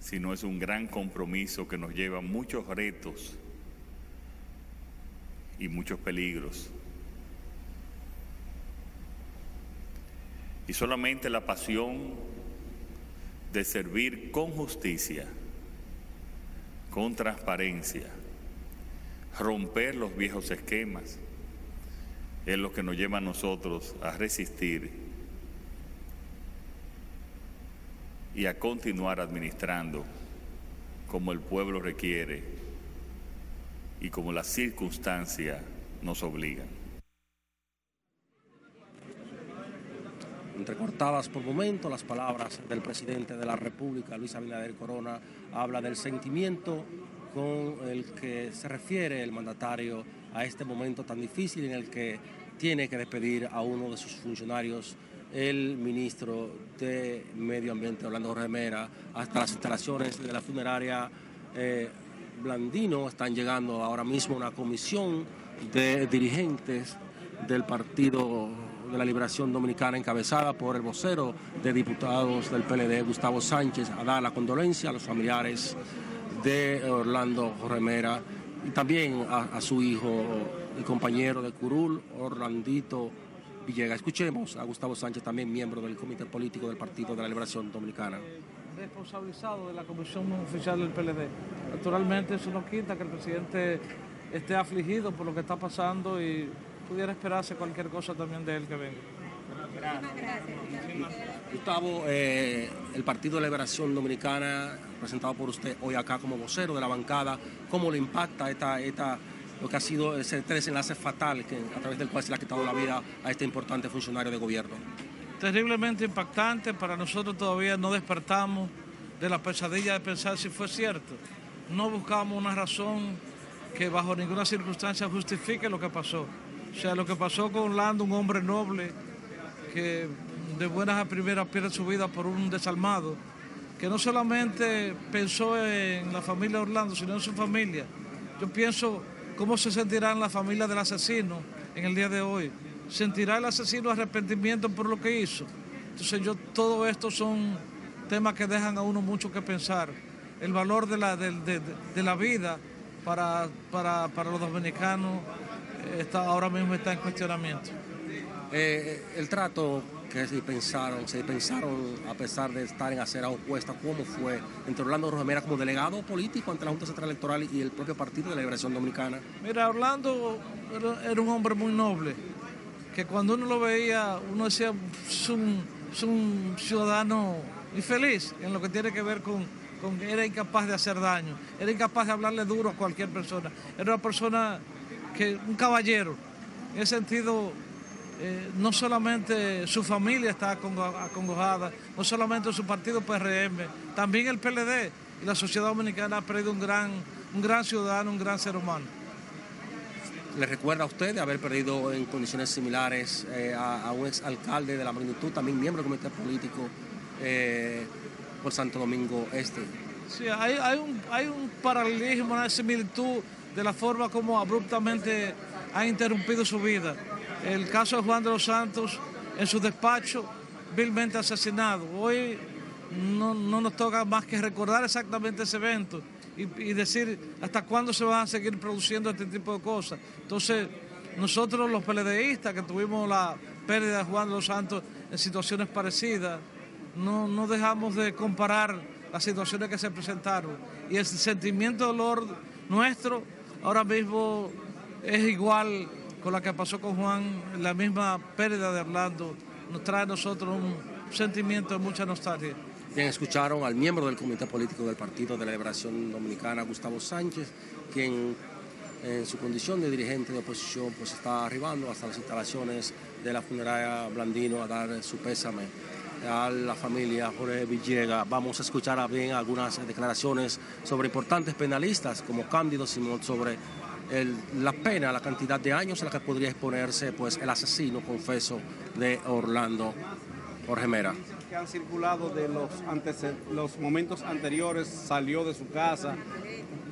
sino es un gran compromiso que nos lleva a muchos retos y muchos peligros. Y solamente la pasión de servir con justicia, con transparencia, romper los viejos esquemas, es lo que nos lleva a nosotros a resistir y a continuar administrando como el pueblo requiere y como la circunstancia nos obliga. Entrecortadas por momentos las palabras del presidente de la República, Luis Abinader Corona, habla del sentimiento con el que se refiere el mandatario a este momento tan difícil en el que tiene que despedir a uno de sus funcionarios, el ministro de Medio Ambiente, Orlando Remera, hasta las instalaciones de la funeraria eh, Blandino. Están llegando ahora mismo una comisión de dirigentes del Partido de la Liberación Dominicana encabezada por el vocero de diputados del PLD, Gustavo Sánchez, a dar la condolencia a los familiares de Orlando Remera y también a, su hijo y compañero de Curul, Orlandito Villegas. Escuchemos a Gustavo Sánchez, también miembro del Comité Político del Partido de la Liberación Dominicana. Responsabilizado de la Comisión Oficial del PLD. Naturalmente eso no quita que el presidente esté afligido por lo que está pasando y pudiera esperarse cualquier cosa también de él que venga. Gustavo, eh, el Partido de Liberación Dominicana, presentado por usted hoy acá como vocero de la bancada, ¿cómo le impacta esta, esta, lo que ha sido ese desenlace fatal que, a través del cual se le ha quitado la vida a este importante funcionario de gobierno? Terriblemente impactante, para nosotros todavía no despertamos de la pesadilla de pensar si fue cierto. No buscamos una razón que bajo ninguna circunstancia justifique lo que pasó. O sea, lo que pasó con Orlando, un hombre noble que de buenas a primeras pierde su vida por un desalmado, que no solamente pensó en la familia Orlando, sino en su familia. Yo pienso cómo se sentirá en la familia del asesino en el día de hoy. ¿Sentirá el asesino arrepentimiento por lo que hizo? Entonces yo, todo esto son temas que dejan a uno mucho que pensar. El valor de la, de, la vida para, para, para los dominicanos está, ahora mismo está en cuestionamiento. Eh, el trato que se pensaron, se pensaron a pesar de estar en acera opuesta, ¿cómo fue entre Orlando Rojamera como delegado político ante la Junta Central Electoral y el propio Partido de la Liberación Dominicana? Mira, Orlando era, un hombre muy noble, que cuando uno lo veía, uno decía, es un, un ciudadano infeliz en lo que tiene que ver con, con, era incapaz de hacer daño, era incapaz de hablarle duro a cualquier persona, era una persona que un caballero. En ese sentido, eh, no solamente su familia está acongojada, no solamente su partido PRM, también el PLD y la sociedad dominicana ha perdido un gran, un gran ciudadano, un gran ser humano. ¿Le recuerda a usted de haber perdido en condiciones similares eh, a, un ex alcalde de la magnitud, también miembro del comité político eh, por Santo Domingo Este? Sí, hay, hay, un, hay un paralelismo, una similitud de la forma como abruptamente ha interrumpido su vida. El caso de Juan de los Santos en su despacho, vilmente asesinado. Hoy no, nos toca más que recordar exactamente ese evento y, decir hasta cuándo se van a seguir produciendo este tipo de cosas. Entonces, nosotros los PLDistas que tuvimos la pérdida de Juan de los Santos en situaciones parecidas, no, no dejamos de comparar las situaciones que se presentaron. Y el sentimiento de dolor nuestro ahora mismo es igual con la que pasó con Juan, la misma pérdida de Orlando, nos trae a nosotros un sentimiento de mucha nostalgia. Bien, escucharon al miembro del Comité Político del Partido de la Liberación Dominicana, Gustavo Sánchez, quien en su condición de dirigente de oposición pues está arribando hasta las instalaciones de la funeraria Blandino a dar su pésame a la familia Jorge Villegas. Vamos a escuchar bien algunas declaraciones sobre importantes penalistas como Cándido Simón sobre la pena, la cantidad de años en la que podría exponerse pues, el asesino confeso de Orlando Jorge Mera. Que han circulado de los, los momentos anteriores, salió de su casa,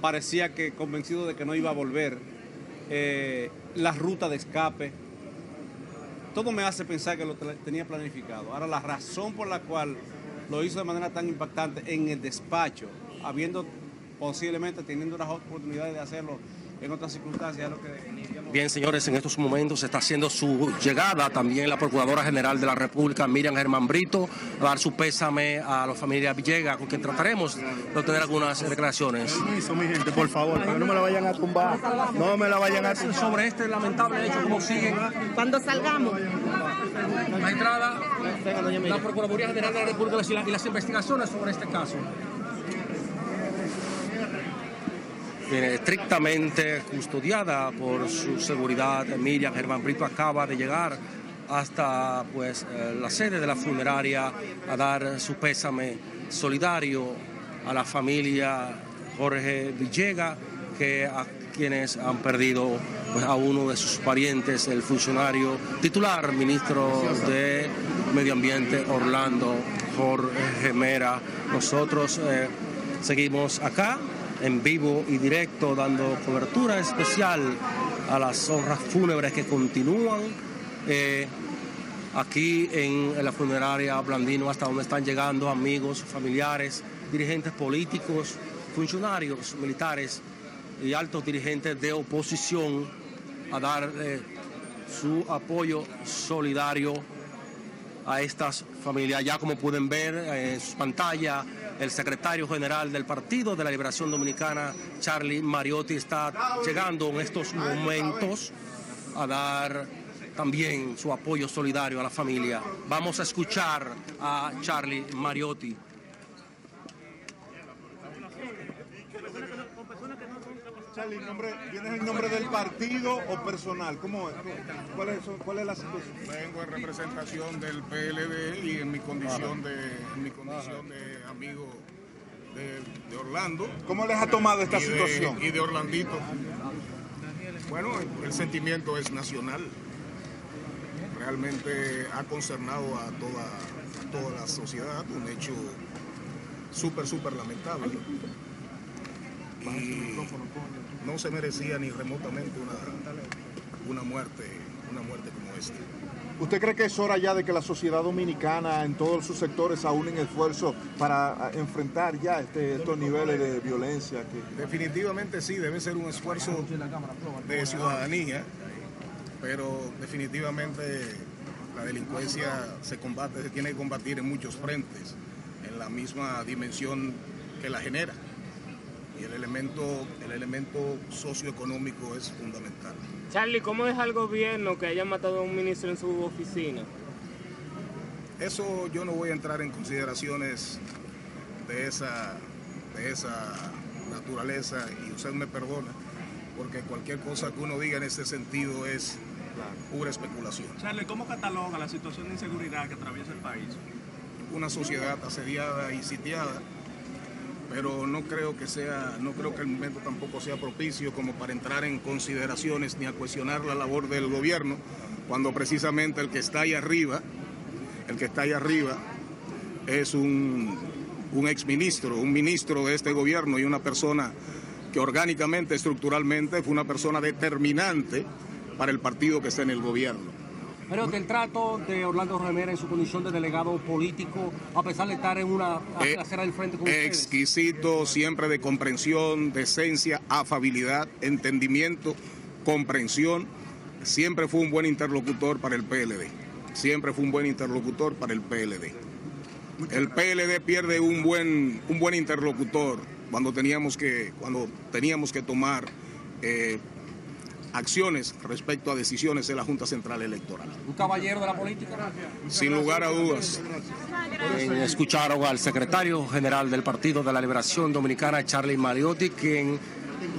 parecía que convencido de que no iba a volver, eh, la ruta de escape, todo me hace pensar que lo tenía planificado. Ahora, la razón por la cual lo hizo de manera tan impactante en el despacho, habiendo posiblemente teniendo las oportunidades de hacerlo en otras circunstancias. Lo que Bien, señores, en estos momentos está haciendo su llegada también la Procuradora General de la República, Miriam Germán Brito, a dar su pésame a la familia Villegas, con quien trataremos de obtener algunas declaraciones. Permiso, mi gente, por favor, que no me la vayan a tumbar. No me la vayan a tumbar. Sobre este lamentable hecho, ¿cómo siguen? Cuando salgamos. Magistrada, la Procuraduría General de la República y las- y las investigaciones sobre este caso. Viene estrictamente custodiada por su seguridad. Miriam Germán Brito acaba de llegar hasta pues, eh, la sede de la funeraria a dar su pésame solidario a la familia Jorge Villega, que a quienes han perdido pues, a uno de sus parientes, el funcionario titular, ministro de Medio Ambiente, Orlando Jorge Mera. Nosotros eh, seguimos acá en vivo y directo dando cobertura especial a las honras fúnebres que continúan eh, aquí en, la funeraria Blandino hasta donde están llegando amigos, familiares, dirigentes políticos, funcionarios militares y altos dirigentes de oposición a dar eh, su apoyo solidario a estas familias. Ya como pueden ver en su pantalla, el secretario general del Partido de la Liberación Dominicana, Charlie Mariotti, está llegando en estos momentos a dar también su apoyo solidario a la familia. Vamos a escuchar a Charlie Mariotti. Charlie, nombre, ¿tienes el nombre del partido o personal? ¿Cómo es? ¿Cuál es, cuál es la situación? Vengo en representación del PLD y en mi condición de, en mi condición de amigo de, de Orlando. ¿Cómo les ha tomado esta y de- situación? y de Orlandito. Bueno, el sentimiento es nacional. Realmente ha concernado a toda, a toda la sociedad, un hecho súper, súper lamentable. Y no se merecía ni remotamente una, una muerte, una muerte como esta. ¿Usted cree que es hora ya de que la sociedad dominicana en todos sus sectores aúnen esfuerzo para ah, enfrentar ya este- estos niveles de violencia? Que... Definitivamente sí, debe ser un esfuerzo de ciudadanía, pero definitivamente la delincuencia se combate, se tiene que combatir en muchos frentes, en la misma dimensión que la genera. Y el elemento, el elemento socioeconómico es fundamental. Charlie, ¿cómo deja el gobierno que haya matado a un ministro en su oficina? Eso yo no voy a entrar en consideraciones de esa, de esa naturaleza y usted me perdona, porque cualquier cosa que uno diga en ese sentido es pura especulación. Charlie, ¿cómo cataloga la situación de inseguridad que atraviesa el país? Una sociedad asediada y sitiada, pero no creo que sea, no creo que el momento tampoco sea propicio como para entrar en consideraciones ni a cuestionar la labor del gobierno, cuando precisamente el que está ahí arriba, el que está ahí arriba es un, un exministro, un ministro de este gobierno y una persona que orgánicamente, estructuralmente, fue una persona determinante para el partido que está en el gobierno. Pero del trato de Orlando Remera en su condición de delegado político, a pesar de estar en una Eh, acera del frente con ustedes. exquisito, siempre de comprensión, decencia, afabilidad, entendimiento, comprensión. Siempre fue un buen interlocutor para el PLD. Siempre fue un buen interlocutor para el PLD. El PLD pierde un buen, un buen interlocutor cuando teníamos que, cuando teníamos que tomar eh, acciones respecto a decisiones de la Junta Central Electoral. Un caballero de la política. Sin lugar a dudas. Bien, Escucharon al secretario general del Partido de la Liberación Dominicana, Charlie Mariotti, quien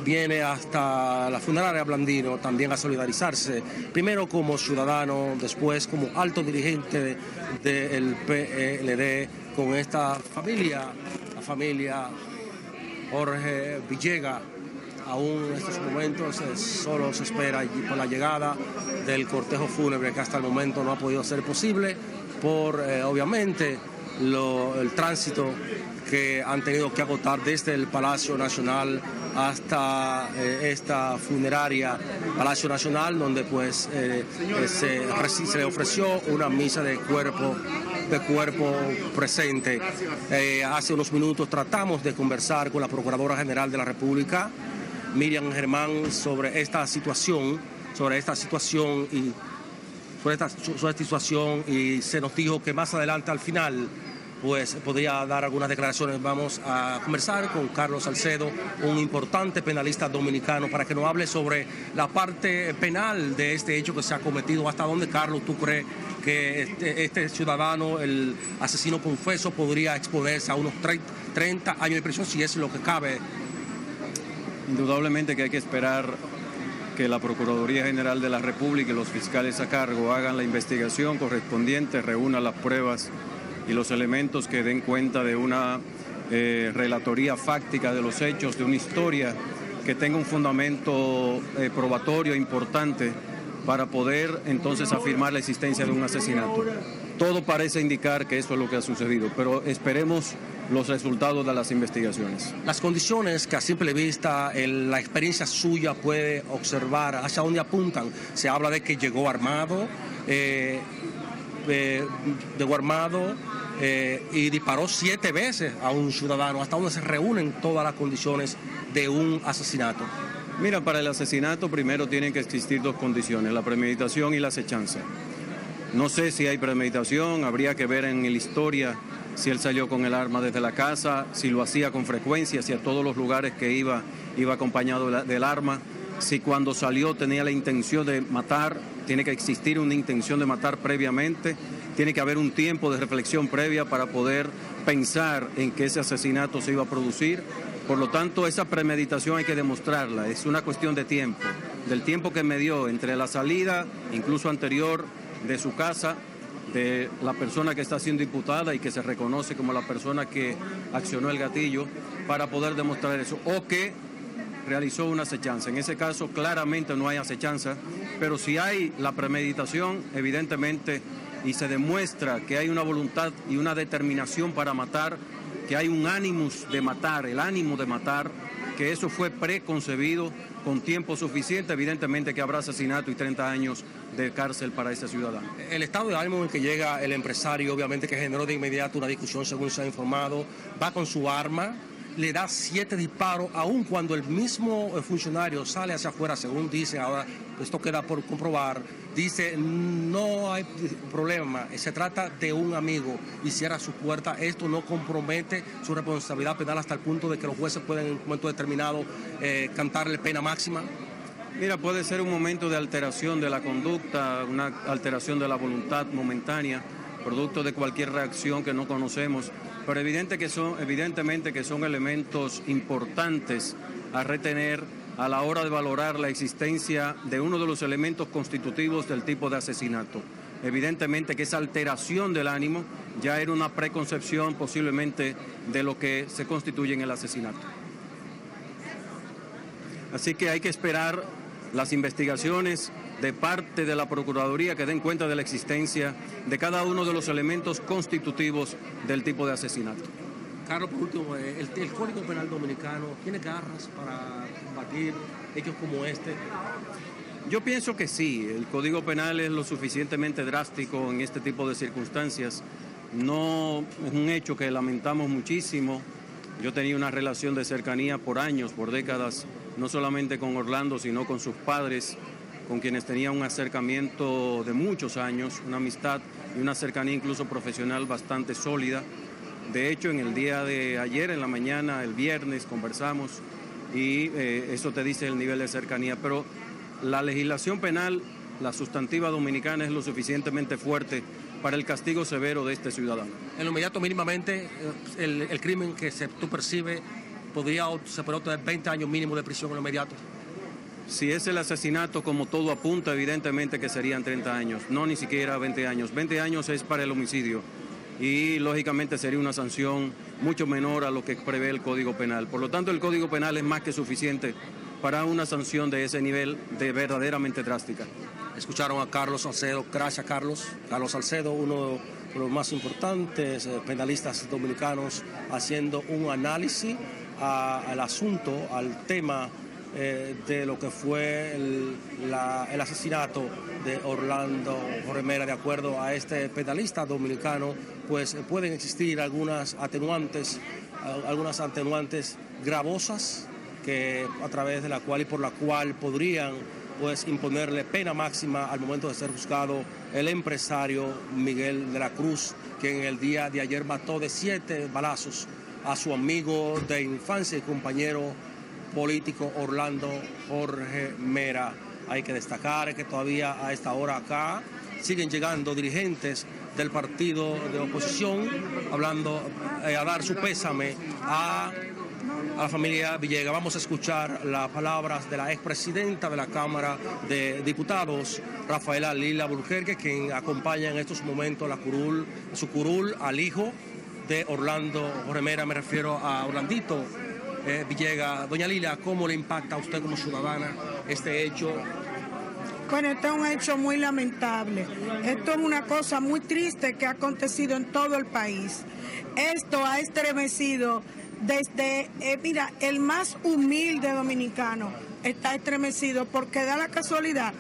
viene hasta la funeraria Blandino también a solidarizarse, primero como ciudadano, después como alto dirigente del PLD con esta familia, la familia Jorge Villega. Aún en estos momentos eh, solo se espera por la llegada del cortejo fúnebre que hasta el momento no ha podido ser posible por eh, obviamente el tránsito que han tenido que agotar desde el Palacio Nacional hasta eh, esta funeraria Palacio Nacional donde pues se, le ofreció una misa de cuerpo de cuerpo presente. Hace unos minutos tratamos de conversar con la Procuradora General de la República Miriam Germán sobre esta situación, sobre esta situación y sobre esta, sobre situación y se nos dijo que más adelante al final pues podría dar algunas declaraciones. Vamos a conversar con Carlos Salcedo, un importante penalista dominicano, para que nos hable sobre la parte penal de este hecho que se ha cometido. ¿Hasta dónde, Carlos, tú crees que este, este ciudadano, el asesino confeso, podría exponerse a unos 30 años de prisión, si es lo que cabe? Indudablemente que hay que esperar que la Procuraduría General de la República y los fiscales a cargo hagan la investigación correspondiente, reúnan las pruebas y los elementos que den cuenta de una eh, relatoría fáctica de los hechos, de una historia que tenga un fundamento eh, probatorio importante para poder entonces afirmar la existencia de un asesinato. Todo parece indicar que eso es lo que ha sucedido, pero esperemos los resultados de las investigaciones. Las condiciones que a simple vista la experiencia suya puede observar, hacia dónde apuntan. Se habla de que llegó armado, eh, eh, llegó armado, eh, y disparó siete veces a un ciudadano, hasta donde se reúnen todas las condiciones de un asesinato. Mira, para el asesinato primero tienen que existir dos condiciones, la premeditación y la acechanza. No sé si hay premeditación, habría que ver en la historia si él salió con el arma desde la casa, si lo hacía con frecuencia, si a todos los lugares que iba iba acompañado del arma, si cuando salió tenía la intención de matar, tiene que existir una intención de matar previamente, tiene que haber un tiempo de reflexión previa para poder pensar en que ese asesinato se iba a producir. Por lo tanto, esa premeditación hay que demostrarla, es una cuestión de tiempo, del tiempo que me dio entre la salida, incluso anterior, de su casa, de la persona que está siendo imputada y que se reconoce como la persona que accionó el gatillo, para poder demostrar eso. O que realizó una acechanza. En ese caso claramente no hay acechanza, pero si hay la premeditación, evidentemente, y se demuestra que hay una voluntad y una determinación para matar, que hay un ánimos de matar, el ánimo de matar, que eso fue preconcebido con tiempo suficiente, evidentemente que habrá asesinato y 30 años de cárcel para ese ciudadano. El estado de ánimo en que llega el empresario, obviamente que generó de inmediato una discusión según se ha informado, va con su arma, le da siete disparos, aun cuando el mismo eh, funcionario sale hacia afuera, según dice, ahora esto queda por comprobar, dice no hay problema, se trata de un amigo y cierra su puerta, esto no compromete su responsabilidad penal hasta el punto de que los jueces pueden en un momento determinado eh, cantarle pena máxima. Mira, puede ser un momento de alteración de la conducta, una alteración de la voluntad momentánea, producto de cualquier reacción que no conocemos pero evidente que son, evidentemente que son elementos importantes a retener a la hora de valorar la existencia de uno de los elementos constitutivos del tipo de asesinato. Evidentemente que esa alteración del ánimo ya era una preconcepción posiblemente de lo que se constituye en el asesinato. Así que hay que esperar las investigaciones de parte de la Procuraduría que den cuenta de la existencia de cada uno de los elementos constitutivos del tipo de asesinato. Carlos, por último, eh, el, Código Penal Dominicano tiene garras para combatir hechos como este. Yo pienso que sí, el Código Penal es lo suficientemente drástico en este tipo de circunstancias. No es un hecho que lamentamos muchísimo. Yo tenía una relación de cercanía por años, por décadas, no solamente con Orlando, sino con sus padres con quienes tenía un acercamiento de muchos años, una amistad y una cercanía incluso profesional bastante sólida. De hecho, en el día de ayer, en la mañana, el viernes, conversamos y eh, eso te dice el nivel de cercanía. Pero la legislación penal, la sustantiva dominicana, es lo suficientemente fuerte para el castigo severo de este ciudadano. En lo inmediato, mínimamente, eh, el, crimen que se, tú percibes podría, se podría obtener 20 años mínimo de prisión en lo inmediato. Si es el asesinato, como todo apunta, evidentemente que serían 30 años, no ni siquiera 20 años. 20 años es para el homicidio y lógicamente sería una sanción mucho menor a lo que prevé el Código Penal. Por lo tanto, el Código Penal es más que suficiente para una sanción de ese nivel de verdaderamente drástica. Escucharon a Carlos Salcedo, gracias Carlos. Carlos Salcedo, uno de los más importantes eh, penalistas dominicanos, haciendo un análisis al asunto, al tema eh, de lo que fue el, asesinato de Orlando Remera. De acuerdo a este penalista dominicano, pues pueden existir algunas atenuantes, algunas atenuantes gravosas que a través de la cual y por la cual podrían pues imponerle pena máxima al momento de ser juzgado el empresario Miguel de la Cruz, que en el día de ayer mató de siete balazos a su amigo de infancia y compañero político Orlando Jorge Mera. Hay que destacar que todavía a esta hora acá siguen llegando dirigentes del partido de oposición hablando eh, a dar su pésame a a la familia Villegas. Vamos a escuchar las palabras de la expresidenta de la Cámara de Diputados, Rafaela Lila Burgerque, quien acompaña en estos momentos la curul, su curul al hijo de Orlando Remera, me refiero a Orlandito eh, Villegas. Doña Lila, ¿cómo le impacta a usted como ciudadana este hecho bueno, esto es un hecho muy lamentable. Esto es una cosa muy triste que ha acontecido en todo el país. Esto ha estremecido desde, eh, mira, el más humilde dominicano está estremecido porque da la casualidad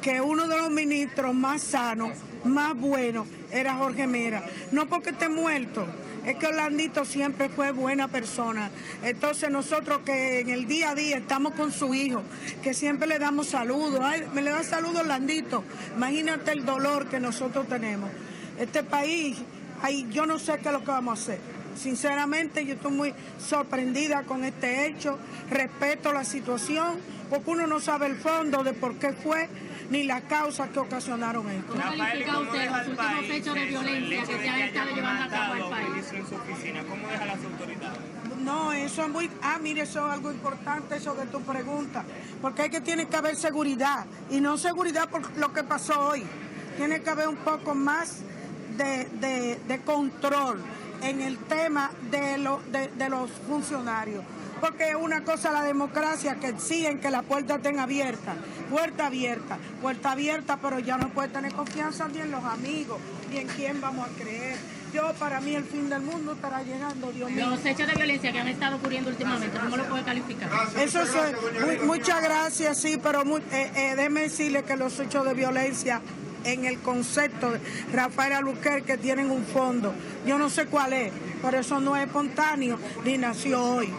que uno de los ministros más sanos, más buenos, era Jorge Mera. No porque esté muerto, es que Orlandito siempre fue buena persona. Entonces nosotros que en el día a día estamos con su hijo, que siempre le damos saludos, me le da saludos Orlandito, imagínate el dolor que nosotros tenemos. Este país, ay, yo no sé qué es lo que vamos a hacer. Sinceramente yo estoy muy sorprendida con este hecho, respeto la situación, porque uno no sabe el fondo de por qué fue ni la causa que ocasionaron esto. ¿Cómo califica usted los últimos hechos de violencia que se han estado llevando a cabo el país? ¿Cómo deja las autoridades? No, eso es muy... Ah, mire, eso es algo importante, eso que tú preguntas. Porque hay que tiene que haber seguridad. Y no seguridad por lo que pasó hoy. Tiene que haber un poco más de, de, de control en el tema de, de, los funcionarios. Porque es una cosa la democracia que exigen que la puerta estén abierta, puerta abierta, puerta abierta, pero ya no puede tener confianza ni en los amigos, ni en quién vamos a creer. Yo, para mí, el fin del mundo estará llegando, Dios mío. Los hechos de violencia que han estado ocurriendo últimamente, ¿cómo lo puede calificar? Eso es, muchas gracias, sí, pero muy, eh, eh, déjeme decirle que los hechos de violencia en el concepto de Rafael Aluquer que tienen un fondo. Yo no sé cuál es, pero eso no es espontáneo ni nació hoy.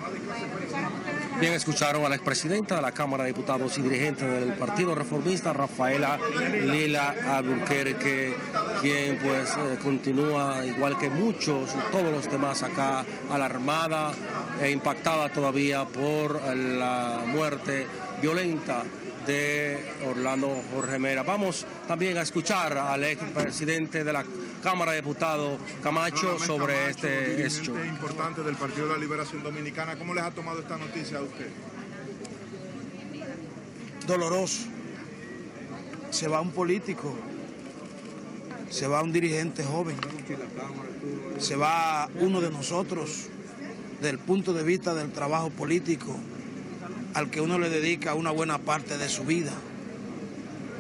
Bien, escucharon a la expresidenta de la Cámara de Diputados y dirigente del Partido Reformista, Rafaela Lila Albuquerque, quien pues eh, continúa, igual que muchos, todos los demás acá, alarmada e impactada todavía por la muerte violenta de Orlando Jorge Mera. Vamos también a escuchar al expresidente de la Cámara de Diputados, Camacho, sobre este hecho. importante del Partido de la Liberación Dominicana. ¿Cómo les ha tomado esta noticia a usted? Doloroso. Se va un político, se va un dirigente joven, se va uno de nosotros, del punto de vista del trabajo político, al que uno le dedica una buena parte de su vida.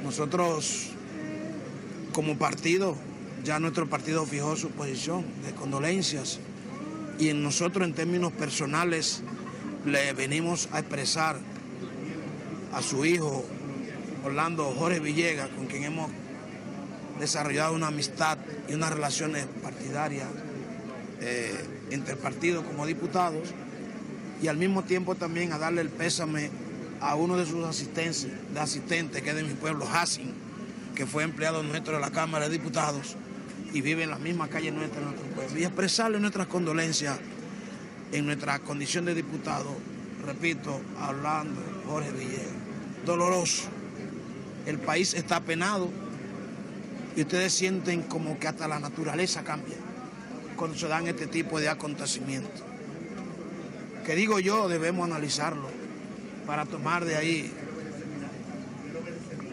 Nosotros, como partido, ya nuestro partido fijó su posición de condolencias y en nosotros en términos personales le venimos a expresar a su hijo Orlando Jorge Villegas, con quien hemos desarrollado una amistad y unas relaciones partidarias eh, entre partidos como diputados, y al mismo tiempo también a darle el pésame a uno de sus asistentes, de asistentes que es de mi pueblo, Hassin, que fue empleado nuestro de la Cámara de Diputados y vive en la misma calle nuestra en nuestro pueblo. Y expresarle nuestras condolencias en nuestra condición de diputado, repito, hablando Jorge Villegas. Doloroso. El país está penado y ustedes sienten como que hasta la naturaleza cambia cuando se dan este tipo de acontecimientos que digo yo debemos analizarlo para tomar de ahí,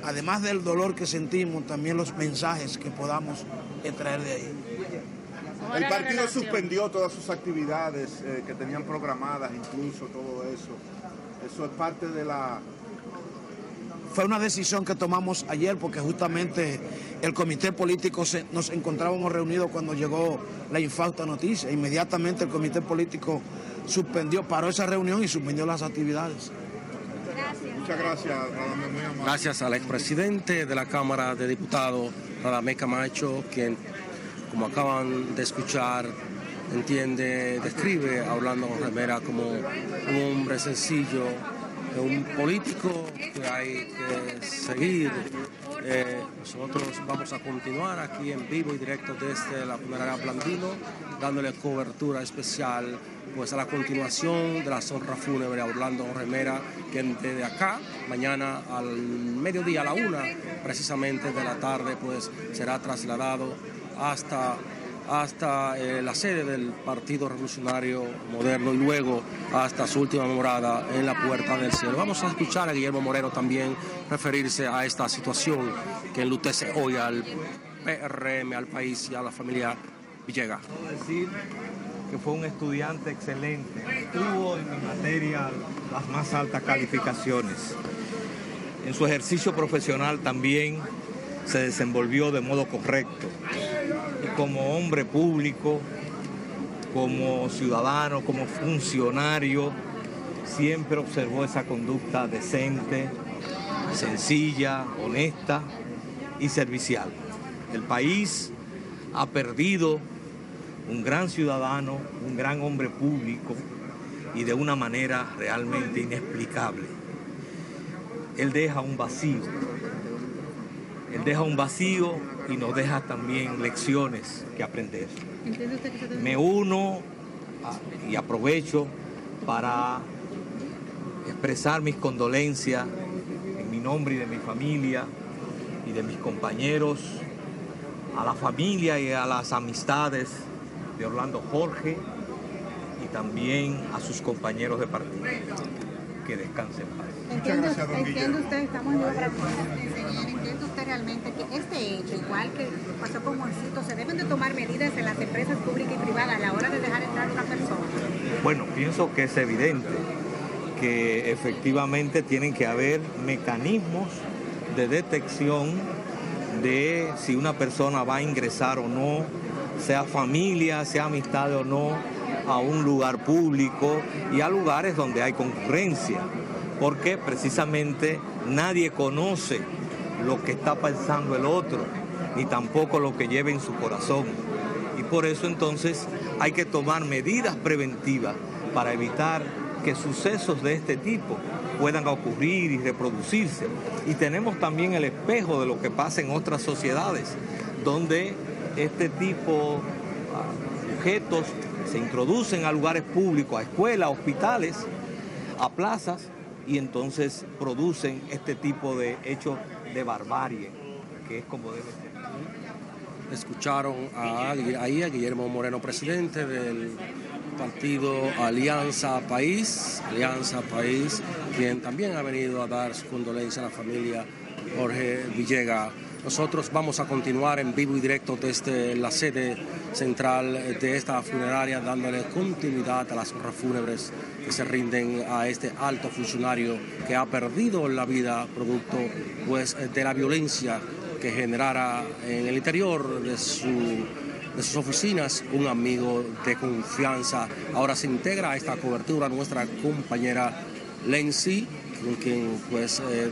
además del dolor que sentimos, también los mensajes que podamos extraer de ahí. El partido suspendió todas sus actividades eh, que tenían programadas, incluso todo eso. Eso es parte de la... Fue una decisión que tomamos ayer porque justamente el comité político nos encontrábamos reunidos cuando llegó la infausta noticia. Inmediatamente el comité político suspendió, paró esa reunión y suspendió las actividades. Muchas gracias, Gracias al expresidente de la Cámara de Diputados, Radamé Camacho, quien, como acaban de escuchar, entiende, describe a Orlando Remera como un hombre sencillo, un político que hay que seguir. Eh, nosotros vamos a continuar aquí en vivo y directo desde la funeraria Blandino, dándole cobertura especial pues a la continuación de la honra fúnebre a Orlando Remera, que desde acá, mañana al mediodía, a la una precisamente de la tarde, pues será trasladado hasta hasta eh, la sede del Partido Revolucionario Moderno y luego hasta su última morada en la Puerta del Cielo. Vamos a escuchar a Guillermo Moreno también referirse a esta situación que enlutece hoy al PRM, al país y a la familia Villegas. decir que fue un estudiante excelente, tuvo en mi materia las más altas calificaciones. En su ejercicio profesional también se desenvolvió de modo correcto como hombre público, como ciudadano, como funcionario, siempre observó esa conducta decente, sencilla, honesta y servicial. El país ha perdido un gran ciudadano, un gran hombre público y de una manera realmente inexplicable. Él deja un vacío. Él deja un vacío y nos deja también lecciones que aprender. Me uno y aprovecho para expresar mis condolencias en mi nombre y de mi familia y de mis compañeros, a la familia y a las amistades de Orlando Jorge y también a sus compañeros de partido. Que descansen en paz. Entiendo, usted, estamos en entiende usted que este hecho, igual que pasó con Moncito, se deben de tomar medidas en las empresas públicas y privadas a la hora de dejar entrar a una persona? Bueno, pienso que es evidente que efectivamente tienen que haber mecanismos de detección de si una persona va a ingresar o no, sea familia, sea amistad o no, a un lugar público y a lugares donde hay concurrencia porque precisamente nadie conoce lo que está pensando el otro, ni tampoco lo que lleva en su corazón. Y por eso entonces hay que tomar medidas preventivas para evitar que sucesos de este tipo puedan ocurrir y reproducirse. Y tenemos también el espejo de lo que pasa en otras sociedades, donde este tipo de objetos se introducen a lugares públicos, a escuelas, a hospitales, a plazas, y entonces producen este tipo de hechos de barbarie, que es como debe ser. Escucharon a, ahí a Guillermo Moreno, presidente del partido Alianza País, Alianza País, quien también ha venido a dar su condolencia a la familia Jorge Villega. Nosotros vamos a continuar en vivo y directo desde la sede central de esta funeraria, dándole continuidad a las honras fúnebres que se rinden a este alto funcionario que ha perdido la vida producto pues, de la violencia que generara en el interior de, su, de sus oficinas un amigo de confianza. Ahora se integra a esta cobertura nuestra compañera Lenzi con quien pues, eh,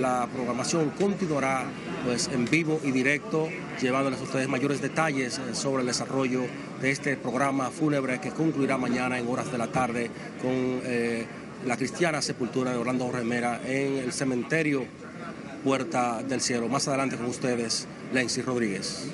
la programación continuará pues en vivo y directo llevándoles a ustedes mayores detalles eh, sobre el desarrollo de este programa fúnebre que concluirá mañana en horas de la tarde con eh, la cristiana sepultura de Orlando Remera en el cementerio Puerta del Cielo. Más adelante con ustedes, Lenzi Rodríguez.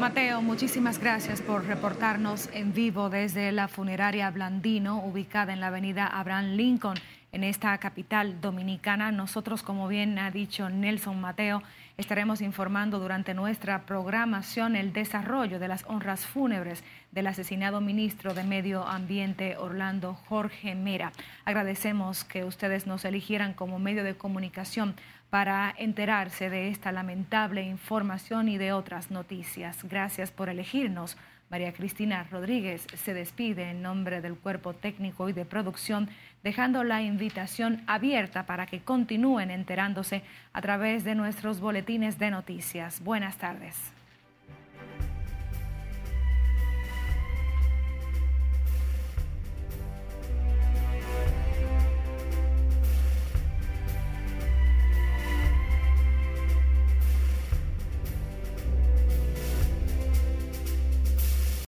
Mateo, muchísimas gracias por reportarnos en vivo desde la funeraria Blandino, ubicada en la avenida Abraham Lincoln, en esta capital dominicana. Nosotros, como bien ha dicho Nelson Mateo, estaremos informando durante nuestra programación el desarrollo de las honras fúnebres del asesinado ministro de Medio Ambiente Orlando Jorge Mera. Agradecemos que ustedes nos eligieran como medio de comunicación para enterarse de esta lamentable información y de otras noticias. Gracias por elegirnos. María Cristina Rodríguez se despide en nombre del cuerpo técnico y de producción, dejando la invitación abierta para que continúen enterándose a través de nuestros boletines de noticias. Buenas tardes.